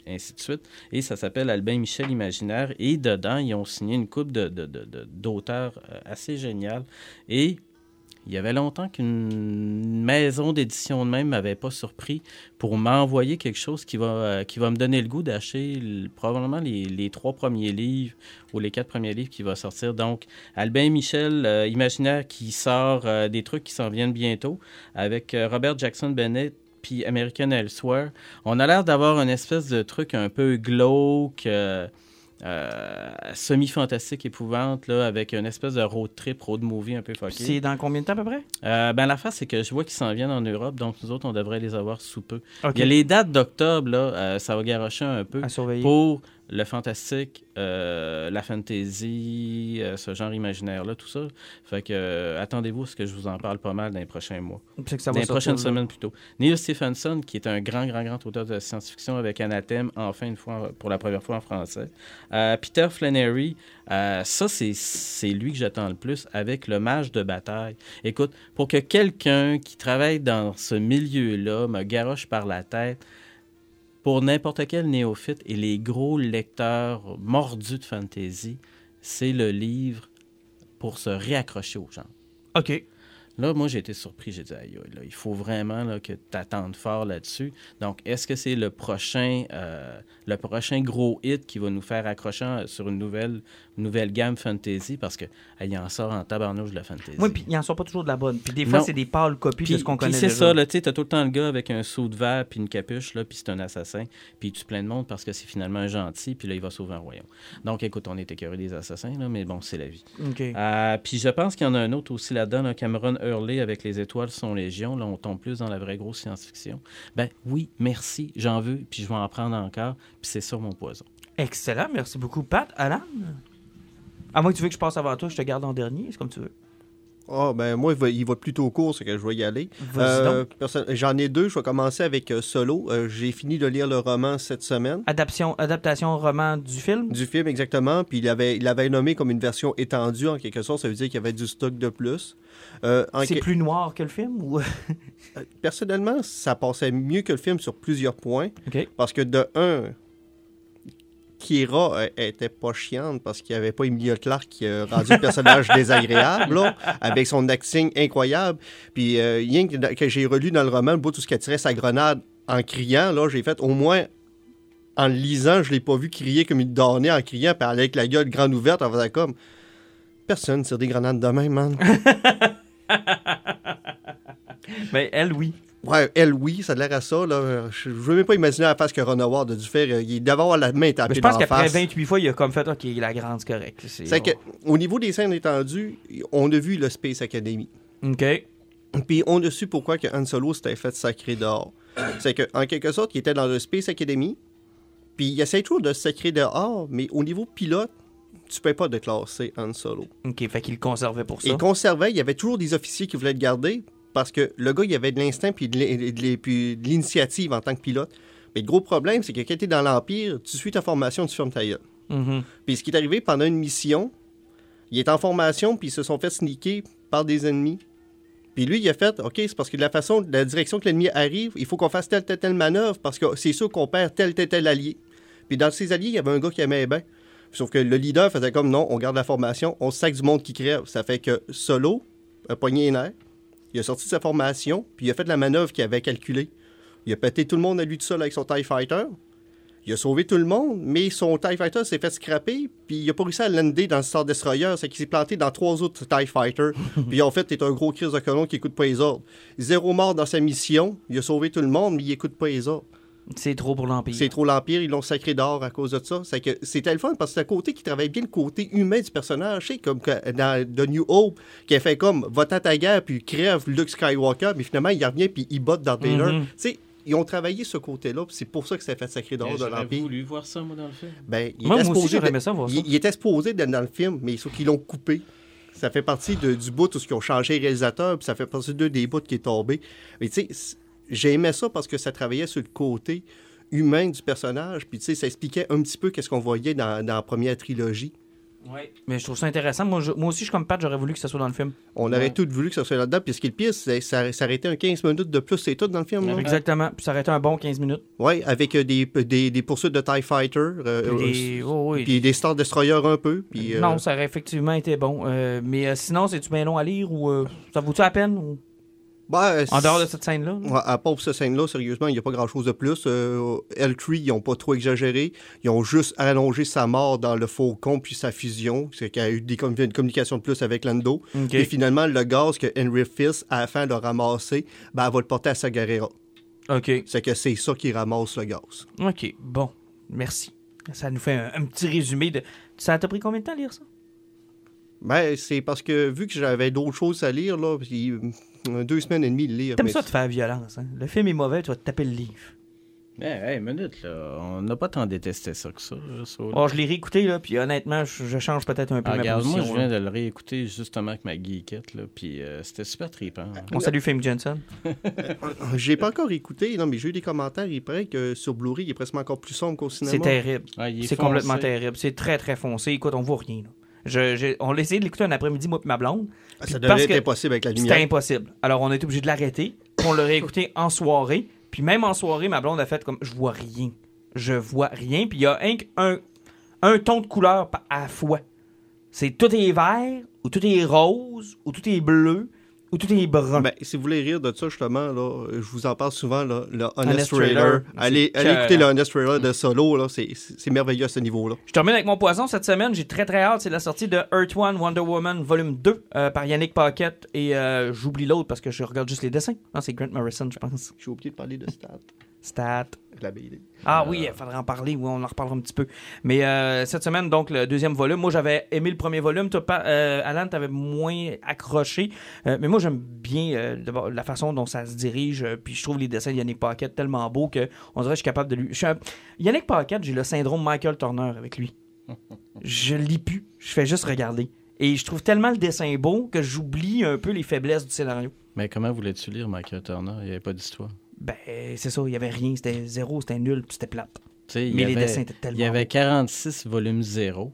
ainsi de suite. Et ça s'appelle Albin Michel Imaginaire. Et dedans, ils ont signé une coupe de, d'auteurs euh, assez géniale. Et il y avait longtemps qu'une maison d'édition de même m'avait pas surpris pour m'envoyer quelque chose qui va, euh, me donner le goût d'acheter le- probablement les, les trois premiers livres ou les quatre premiers livres qui vont sortir. Donc, Albin Michel, euh, Imaginaire, qui sort des trucs qui s'en viennent bientôt avec Robert Jackson Bennett puis American Elsewhere. On a l'air d'avoir une espèce de truc un peu glauque, euh, euh, semi-fantastique, épouvante, là, avec une espèce de road trip, road movie un peu fucké. C'est dans combien de temps à peu près? Euh, ben, l'affaire, c'est que je vois qu'ils s'en viennent en Europe, donc nous autres, on devrait les avoir sous peu. Il y a les dates d'octobre, là, euh, ça va garocher un peu À surveiller. pour le fantastique, euh, la fantasy, euh, ce genre imaginaire-là, tout ça. Fait que euh, attendez-vous à ce que je vous en parle pas mal dans les prochains mois. C'est que ça Dans les prochaines semaines plutôt. Neil Stephenson, qui est un grand, grand, grand auteur de science-fiction avec Anathème, enfin une fois, pour la première fois en français. Peter Flannery, ça, c'est, c'est lui que j'attends le plus avec le mage de bataille. Écoute, pour que quelqu'un qui travaille dans ce milieu-là me garoche par la tête, pour n'importe quel néophyte et les gros lecteurs mordus de fantasy, c'est le livre pour se réaccrocher aux gens. OK. Là, moi, j'ai été surpris. J'ai dit, aïe, aïe, là, il faut vraiment là, que tu attendes fort là-dessus. Donc, est-ce que c'est le prochain, euh, le prochain gros hit qui va nous faire accrocher en- sur une nouvelle, nouvelle gamme fantasy? Parce que ah, il en sort en tabarnouche de la fantasy. Oui, puis il en sort pas toujours de la bonne. Puis des fois, c'est des pâles copies Puis, de ce qu'on puis connaît c'est déjà. ça, tu t'as tout le temps le gars avec un saut de verre puis une capuche, là, puis c'est un assassin, puis il tue plein de monde parce que c'est finalement un gentil, puis là, il va sauver un royaume. Donc, écoute, on est écœuré des assassins, là, mais bon, c'est la vie. OK. Euh, puis je pense qu'il y en a un autre aussi là-dedans, là, Cameron Hurley avec Les étoiles sont légion. Là, on tombe plus dans la vraie grosse science-fiction. Ben oui, merci, j'en veux, puis je vais en prendre encore, puis c'est ça mon poison. Excellent. Merci beaucoup. Pat, Alan? À moins que tu veux que je passe avant toi, je te garde en dernier. C'est comme tu veux. Ah, ben moi, il va, il va plutôt court, c'est que je vais y aller. Euh, J'en ai deux. Je vais commencer avec euh, Solo. Euh, J'ai fini de lire le roman cette semaine. Adaptation, adaptation roman du film? Du film, exactement. Puis il avait, il avait nommé comme une version étendue, en quelque sorte. Ça veut dire qu'il y avait du stock de plus. Euh, C'est que- plus noir que le film? Ou... Personnellement, ça passait mieux que le film sur plusieurs points. Parce que de un, Kira euh, était pas chiante parce qu'il n'y avait pas Emilia Clarke qui a rendu le personnage désagréable, là, avec son acting incroyable. Puis euh, rien que, que j'ai relu dans le roman, le bout tout ce qu'elle tirait sa grenade en criant, là, j'ai fait au moins en le lisant, je l'ai pas vu crier comme il donnait en criant, puis avec la gueule grande ouverte, en faisant comme personne tire des grenades de même, man. Ben, elle, oui. Ouais, elle, oui, ça a l'air à ça. Là. Je ne veux même pas imaginer la face que Ron Howard a dû faire. Il devait avoir la main Mais tapée je pense qu'après face. 28 fois, il a comme fait OK, la grande, c'est correct. C'est que, au niveau des scènes étendues, on a vu le Space Academy. OK. Puis on a su pourquoi que Han Solo s'était fait sacrer dehors. C'est qu'en quelque sorte, il était dans le Space Academy. Puis il essaie toujours de se sacrer dehors, mais au niveau pilote, tu peux pas déclasser Han Solo. OK, fait qu'il le conservait pour ça. Il conservait, il y avait toujours des officiers qui voulaient le garder parce que le gars, il avait de l'instinct puis de l'initiative en tant que pilote. Mais le gros problème, c'est que quand tu es dans l'Empire, tu suis ta formation, tu fermes ta gueule. Mhm. Puis ce qui est arrivé pendant une mission, il est en formation, puis ils se sont fait sneaker par des ennemis. Puis lui, il a fait, OK, c'est parce que de la façon, de la direction que l'ennemi arrive, il faut qu'on fasse telle, telle, telle manœuvre, parce que c'est sûr qu'on perd tel, tel, tel allié. Puis dans ses alliés, il y avait un gars qui aimait bien. Sauf que le leader faisait comme, non, on garde la formation, on sac du monde qui crève. Ça fait que Solo a pogné les nerfs, il a sorti de sa formation, puis il a fait la manœuvre qu'il avait calculée. Il a pété tout le monde à lui tout seul avec son TIE Fighter. Il a sauvé tout le monde, mais son TIE Fighter s'est fait scraper, puis il a pas réussi à lander dans le Star Destroyer, c'est qu'il s'est planté dans trois autres TIE Fighters. puis en fait, t'es un gros crise de colon qui écoute pas les ordres. Zéro mort dans sa mission, il a sauvé tout le monde, mais il écoute pas les ordres. C'est trop pour l'Empire. C'est trop l'Empire, ils l'ont sacré d'or à cause de ça. C'est que c'était le fun parce que c'est un côté qui travaille bien le côté humain du personnage. Tu sais, comme que dans The New Hope, qui a fait comme va à ta guerre puis crève Luke Skywalker, mais finalement il revient puis il botte Darth Vader. Tu sais, ils ont travaillé ce côté-là, c'est pour ça que ça fait sacré dehors de J'aurais l'Empire. voulu voir ça, moi, dans le film. Ben, il, Moi, était moi aussi, supposé j'aurais de- aimé ça, voir ça. il, il était supposé d'être dans le film, mais sauf qu'ils l'ont coupé. Ça fait partie de- du bout où ils ont changé le réalisateur, puis ça fait partie de des bouts qui est tombé. Mais tu sais, j'ai aimé ça parce que ça travaillait sur le côté humain du personnage, puis tu sais, ça expliquait un petit peu qu'est-ce qu'on voyait dans, dans la première trilogie. Mais je trouve ça intéressant. Moi, je- moi aussi, je suis comme Pat, j'aurais voulu que ça soit dans le film. On aurait tout voulu que ça soit là-dedans, puis ce qui est le pire, c'est ça, ça aurait été un 15 minutes de plus, c'est tout dans le film. là? Exactement. Puis ça aurait été un bon 15 minutes. Ouais, avec euh, des, des, des poursuites de TIE Fighter, euh, Puis euh, des- oh, oui. puis des Star Destroyer un peu, puis... euh, Non, ça aurait effectivement été bon. Mais sinon, c'est-tu bien long à lire ou ça vaut-tu la peine? ou- ben, En dehors de cette scène-là? Ouais, à part pour cette scène-là, sérieusement, il n'y a pas grand-chose de plus. Euh, L3, ils n'ont pas trop exagéré. Ils ont juste allongé sa mort dans le faucon puis sa fusion. C'est qu'il y a eu des com- une communication de plus avec Lando. Et finalement, le gaz que Henry Fils, à la fin, l'a ramassé, ben, elle va le porter à Sagarera. OK. C'est que c'est ça qui ramasse le gaz. OK. Bon. Merci. Ça nous fait un, un petit résumé de. Ça t'a pris combien de temps à lire ça? Ben, c'est parce que vu que j'avais d'autres choses à lire, là, puis, euh, deux semaines et demie de lire. T'aimes mais ça te faire violence, hein? Le film est mauvais, tu vas te taper le livre. Hey, hey, minute, là. On n'a pas tant détesté ça que ça. là. Oh, je l'ai réécouté, là, puis honnêtement, je, je change peut-être un peu Ah, ma regarde, moi, position. je viens là. de le réécouter justement avec ma geekette, là, puis euh, c'était super trippant. On salue Fame Jensen. J'ai pas encore écouté, non, mais j'ai eu des commentaires. Il paraît que sur Blu-ray, il est presque encore plus sombre qu'au cinéma. C'est terrible. Ah, C'est complètement terrible. C'est très, très foncé. Écoute, on voit rien. là. Je, on l'a essayé de l'écouter un après-midi, moi et ma blonde. Ah, Ça parce devrait être impossible avec la C'était lumière. impossible. Alors, on a été obligé de l'arrêter. On l'a réécouté en soirée. Puis même en soirée, ma blonde a fait comme je vois rien. Je vois rien. Puis il y a un, un, un ton de couleur à la fois. C'est tout est vert, ou tout est rose, ou tout est bleu, ou tout est brun. Ben, si vous voulez rire de ça, justement, là, je vous en parle souvent, là, le Honest, Honest Trailer. Trailer. Allez, allez écouter le. Honest Trailer de Solo, là, c'est- c'est merveilleux à ce niveau-là. Je termine avec mon poisson cette semaine. J'ai très très hâte. C'est la sortie de Earth One Wonder Woman volume 2 euh, par Yannick Paquette. Et euh, j'oublie l'autre parce que je regarde juste les dessins. Non, c'est Grant Morrison, je pense. J'ai oublié de parler de Stat, Stat. la BD. Ah oui, il faudrait en parler. Oui, on en reparlera un petit peu. Mais euh, cette semaine, donc, le deuxième volume. Moi, j'avais aimé le premier volume. Toi, pas, euh, Alan, t'avais moins accroché. Euh, mais moi, j'aime bien euh, d'abord la façon dont ça se dirige. euh, puis je trouve les dessins de Yannick Paquette tellement beaux que on dirait que je suis capable de lui. je suis un- Yannick Paquette, j'ai le syndrome Michael Turner avec lui. je lis plus. Je fais juste regarder. Et je trouve tellement le dessin beau que j'oublie un peu les faiblesses du scénario. Mais comment voulais-tu lire Michael Turner? Il n'y avait pas d'histoire. Ben, c'est ça. Il y avait rien. C'était zéro. C'était nul. puis C'était plate. Mais les avait- dessins étaient tellement Il y avait beaux. 46 volumes 0.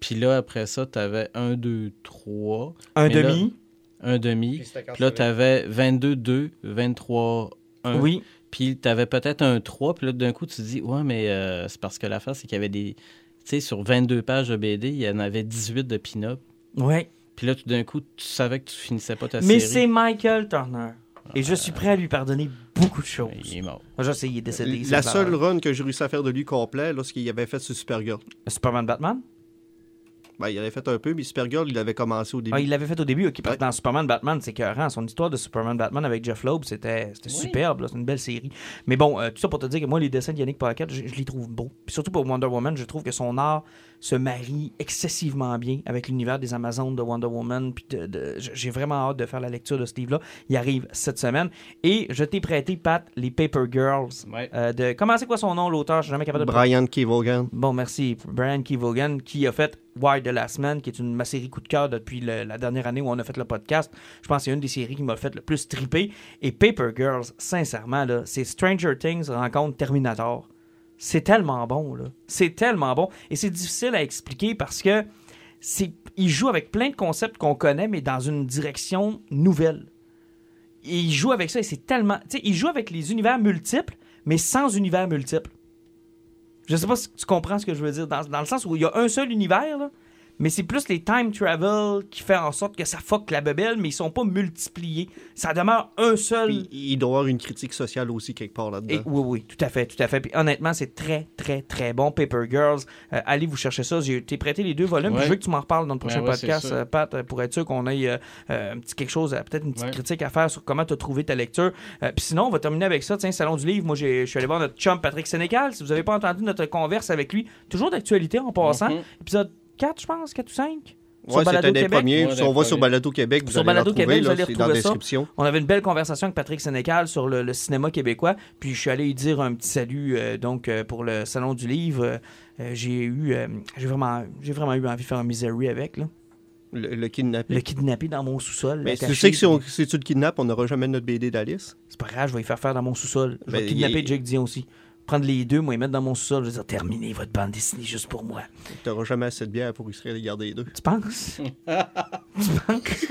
Puis là, après ça, tu avais 1, 2, 3. Un Mais là- demi. Un demi. Puis là, tu avais 22, 2, 23, 1. Oui. Puis tu avais peut-être un 3. Puis là, d'un coup, tu te dis, ouais, mais euh, c'est parce que l'affaire, c'est qu'il y avait des. Tu sais, sur 22 pages de BD, il y en avait 18 de pin-up. Ouais. Puis là, tout d'un coup, tu savais que tu finissais pas ta Mais série. c'est Michael Turner. Et je suis prêt à lui pardonner beaucoup de choses. Il est mort. Je sais, il est décédé. c'est La seule run que j'ai réussi à faire de lui complet, lorsqu'il avait fait sur Supergirl. Superman Batman? Ben, il avait fait un peu, mais Supergirl, il avait commencé au début. Ah, il l'avait fait au début. ok, parce que Ouais. dans Superman Batman, c'est écœurant. Son histoire de Superman Batman avec Jeff Loeb, c'était c'était superbe. là, C'est une belle série. Mais bon, euh, tout ça pour te dire que moi, les dessins de Yannick Paquette, je, je les trouve beaux. Puis surtout pour Wonder Woman, je trouve que son art se marie excessivement bien avec l'univers des Amazones de Wonder Woman. Puis de- de- j'ai vraiment hâte de faire la lecture de ce livre-là. Il arrive cette semaine. Et je t'ai prêté, Pat, les Paper Girls. Ouais. euh, de... Comment c'est quoi son nom, l'auteur? Je suis jamais capable de Brian Kevogan. Bon, merci. Brian Kevogan, qui a fait Why the Last Man, qui est une ma série coup de cœur depuis le- la dernière année où on a fait le podcast. Je pense que c'est une des séries qui m'a fait le plus triper. Et Paper Girls, sincèrement, là, c'est Stranger Things rencontre Terminator. C'est tellement bon, là. C'est tellement bon. Et c'est difficile à expliquer parce que il joue avec plein de concepts qu'on connaît, mais dans une direction nouvelle. Et il joue avec ça et c'est tellement. Tu sais, il joue avec les univers multiples, mais sans univers multiples. Je sais pas si tu comprends ce que je veux dire, dans, dans le sens où il y a un seul univers, là, mais c'est plus les time travel qui fait en sorte que ça fuck la bebelle, mais ils sont pas multipliés. Ça demeure un seul. Puis, il doit y avoir une critique sociale aussi quelque part là-dedans. Oui, oui, tout à fait, tout à fait. Puis honnêtement, c'est très, très, très bon. Paper Girls, euh, allez vous chercher ça. J'ai t'ai prêté les deux volumes. Ouais. Je veux que tu m'en reparles dans le prochain Ouais, ouais, c'est podcast, euh, Pat, euh, pour être sûr qu'on ait euh, un petit quelque chose, peut-être une petite Ouais. critique à faire sur comment tu as trouvé ta lecture. Euh, Puis sinon, on va terminer avec ça. Tiens, Salon du Livre, moi, j'ai- je suis allé voir notre chum Patrick Sénécal. Si vous n'avez pas entendu notre converse avec lui, toujours d'actualité en passant. Mhm. Épisode 4, je pense, 4 ou 5. sur Ouais, Balado c'était des Québec. premiers. Ouais, si on va sur. Balado Québec, vous Sur allez Balado le retrouver, Québec, vous là, allez c'est dans la retrouver ça. description. On avait une belle conversation avec Patrick Sénécal sur le, le cinéma québécois. Puis je suis allé lui dire un petit salut euh, donc euh, pour le salon du livre. Euh, j'ai eu, euh, j'ai vraiment, j'ai vraiment eu envie de faire un misery avec là. Le, le kidnapping. Le kidnapper dans mon sous-sol. Mais tu sais que si, on- si tu le kidnappes, on n'aura jamais notre BD d'Alice? C'est pas grave, je vais y faire faire dans mon sous-sol. Je vais Ben, kidnapper il- Jake Dion aussi. Prendre les deux, moi, les mettre dans mon sous-sol. Je vais dire, terminez votre bande dessinée juste pour moi. Tu n'auras jamais assez de bière pour illustrer les garder les deux. Tu penses? tu penses?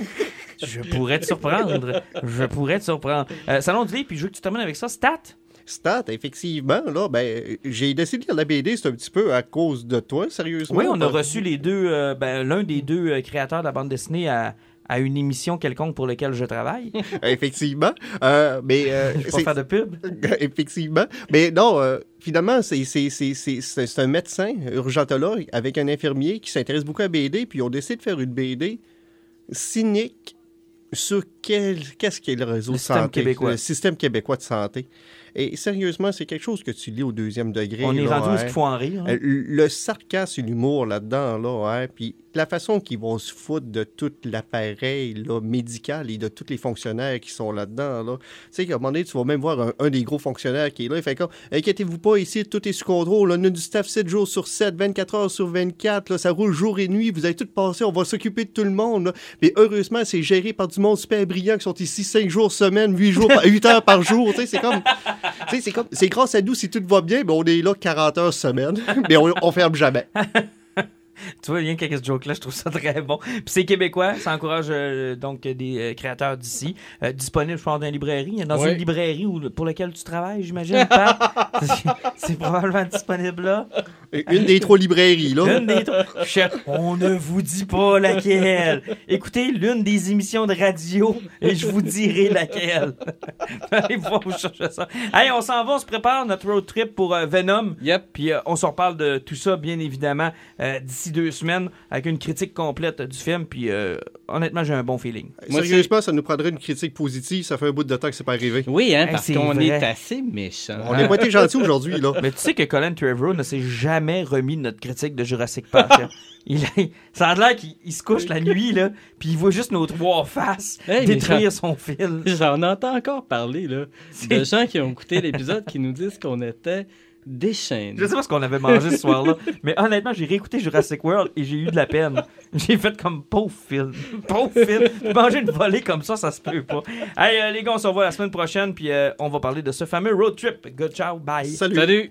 Je pourrais te surprendre. Je pourrais te surprendre. Euh, salon du livre, puis je veux que tu termines avec ça. Stat? Stat, effectivement, là, ben, j'ai décidé de lire la BD, c'est un petit peu à cause de toi, sérieusement. Oui, on a reçu les deux, euh, ben, l'un des deux euh, créateurs de la bande dessinée à, à une émission quelconque pour laquelle je travaille. Effectivement. Euh, mais euh, Je faire de pub. Effectivement. Mais non, euh, finalement, c'est un médecin, urgentologue, avec un infirmier qui s'intéresse beaucoup à BD, puis on décide de faire une BD cynique sur quel- qu'est-ce qu'est le réseau Le santé, québécois. le système québécois de santé. Et sérieusement, c'est quelque chose que tu lis au deuxième degré. On est rendu où hein. est-ce qu'il faut en rire. hein? Euh, Le sarcasme et l'humour là-dedans, là, hein, puis la façon qu'ils vont se foutre de tout l'appareil là, médical et de tous les fonctionnaires qui sont là-dedans, là. Tu sais qu'à un moment donné, tu vas même voir un, un des gros fonctionnaires qui est là, il fait comme, inquiétez-vous pas, ici, tout est sous contrôle, on a du staff 7 jours sur 7, 24 heures sur 24, là, ça roule jour et nuit, vous allez tout passer, on va s'occuper de tout le monde, là. Mais heureusement, c'est géré par du monde super brillant qui sont ici 5 jours semaine, 8 jours, par- 8 heures par jour, tu sais, c'est comme... C'est grâce à nous si tout va bien, on est là 40 heures semaine, mais on, on ferme jamais. Tu vois, rien qu'avec ce joke-là, je trouve ça très bon. Puis c'est québécois, ça encourage euh, donc des euh, créateurs d'ici. Euh, disponible, je pense, dans une librairie. Dans une librairie où, pour laquelle tu travailles, j'imagine, c'est probablement disponible là. Une des trois librairies, là. L'une des trois- On ne vous dit pas laquelle. Écoutez l'une des émissions de radio et je vous dirai laquelle. Allez voir ça. Allez, on s'en va, on se prépare notre road trip pour euh, Venom. Yep. Puis euh, on se reparle de tout ça, bien évidemment, euh, d'ici deux semaines, avec une critique complète du film. Puis euh, honnêtement, j'ai un bon feeling. Moi, Sérieusement, ça nous prendrait une critique positive. Ça fait un bout de temps que c'est pas arrivé. Oui, hein, parce c'est qu'on vrai. est assez méchants. On n'a pas été gentils aujourd'hui, là. Mais tu sais que Colin Trevorrow ne s'est jamais remis de notre critique de Jurassic Park. hein. Il a- ça a l'air qu'il il se couche la nuit, là, puis il voit juste nos trois faces Hey, détruire son film. J'en entends encore parler, là, de gens qui ont écouté l'épisode qui nous disent qu'on était déchaînés. Je sais pas ce qu'on avait mangé ce soir-là, mais honnêtement, j'ai réécouté Jurassic World et j'ai eu de la peine. J'ai fait comme pauvre film. Pauvre film. Manger une volée comme ça, ça se peut pas. Allez, euh, les gars, on se revoit la semaine prochaine, puis euh, on va parler de ce fameux road trip. Good ciao, bye. Salut. Salut!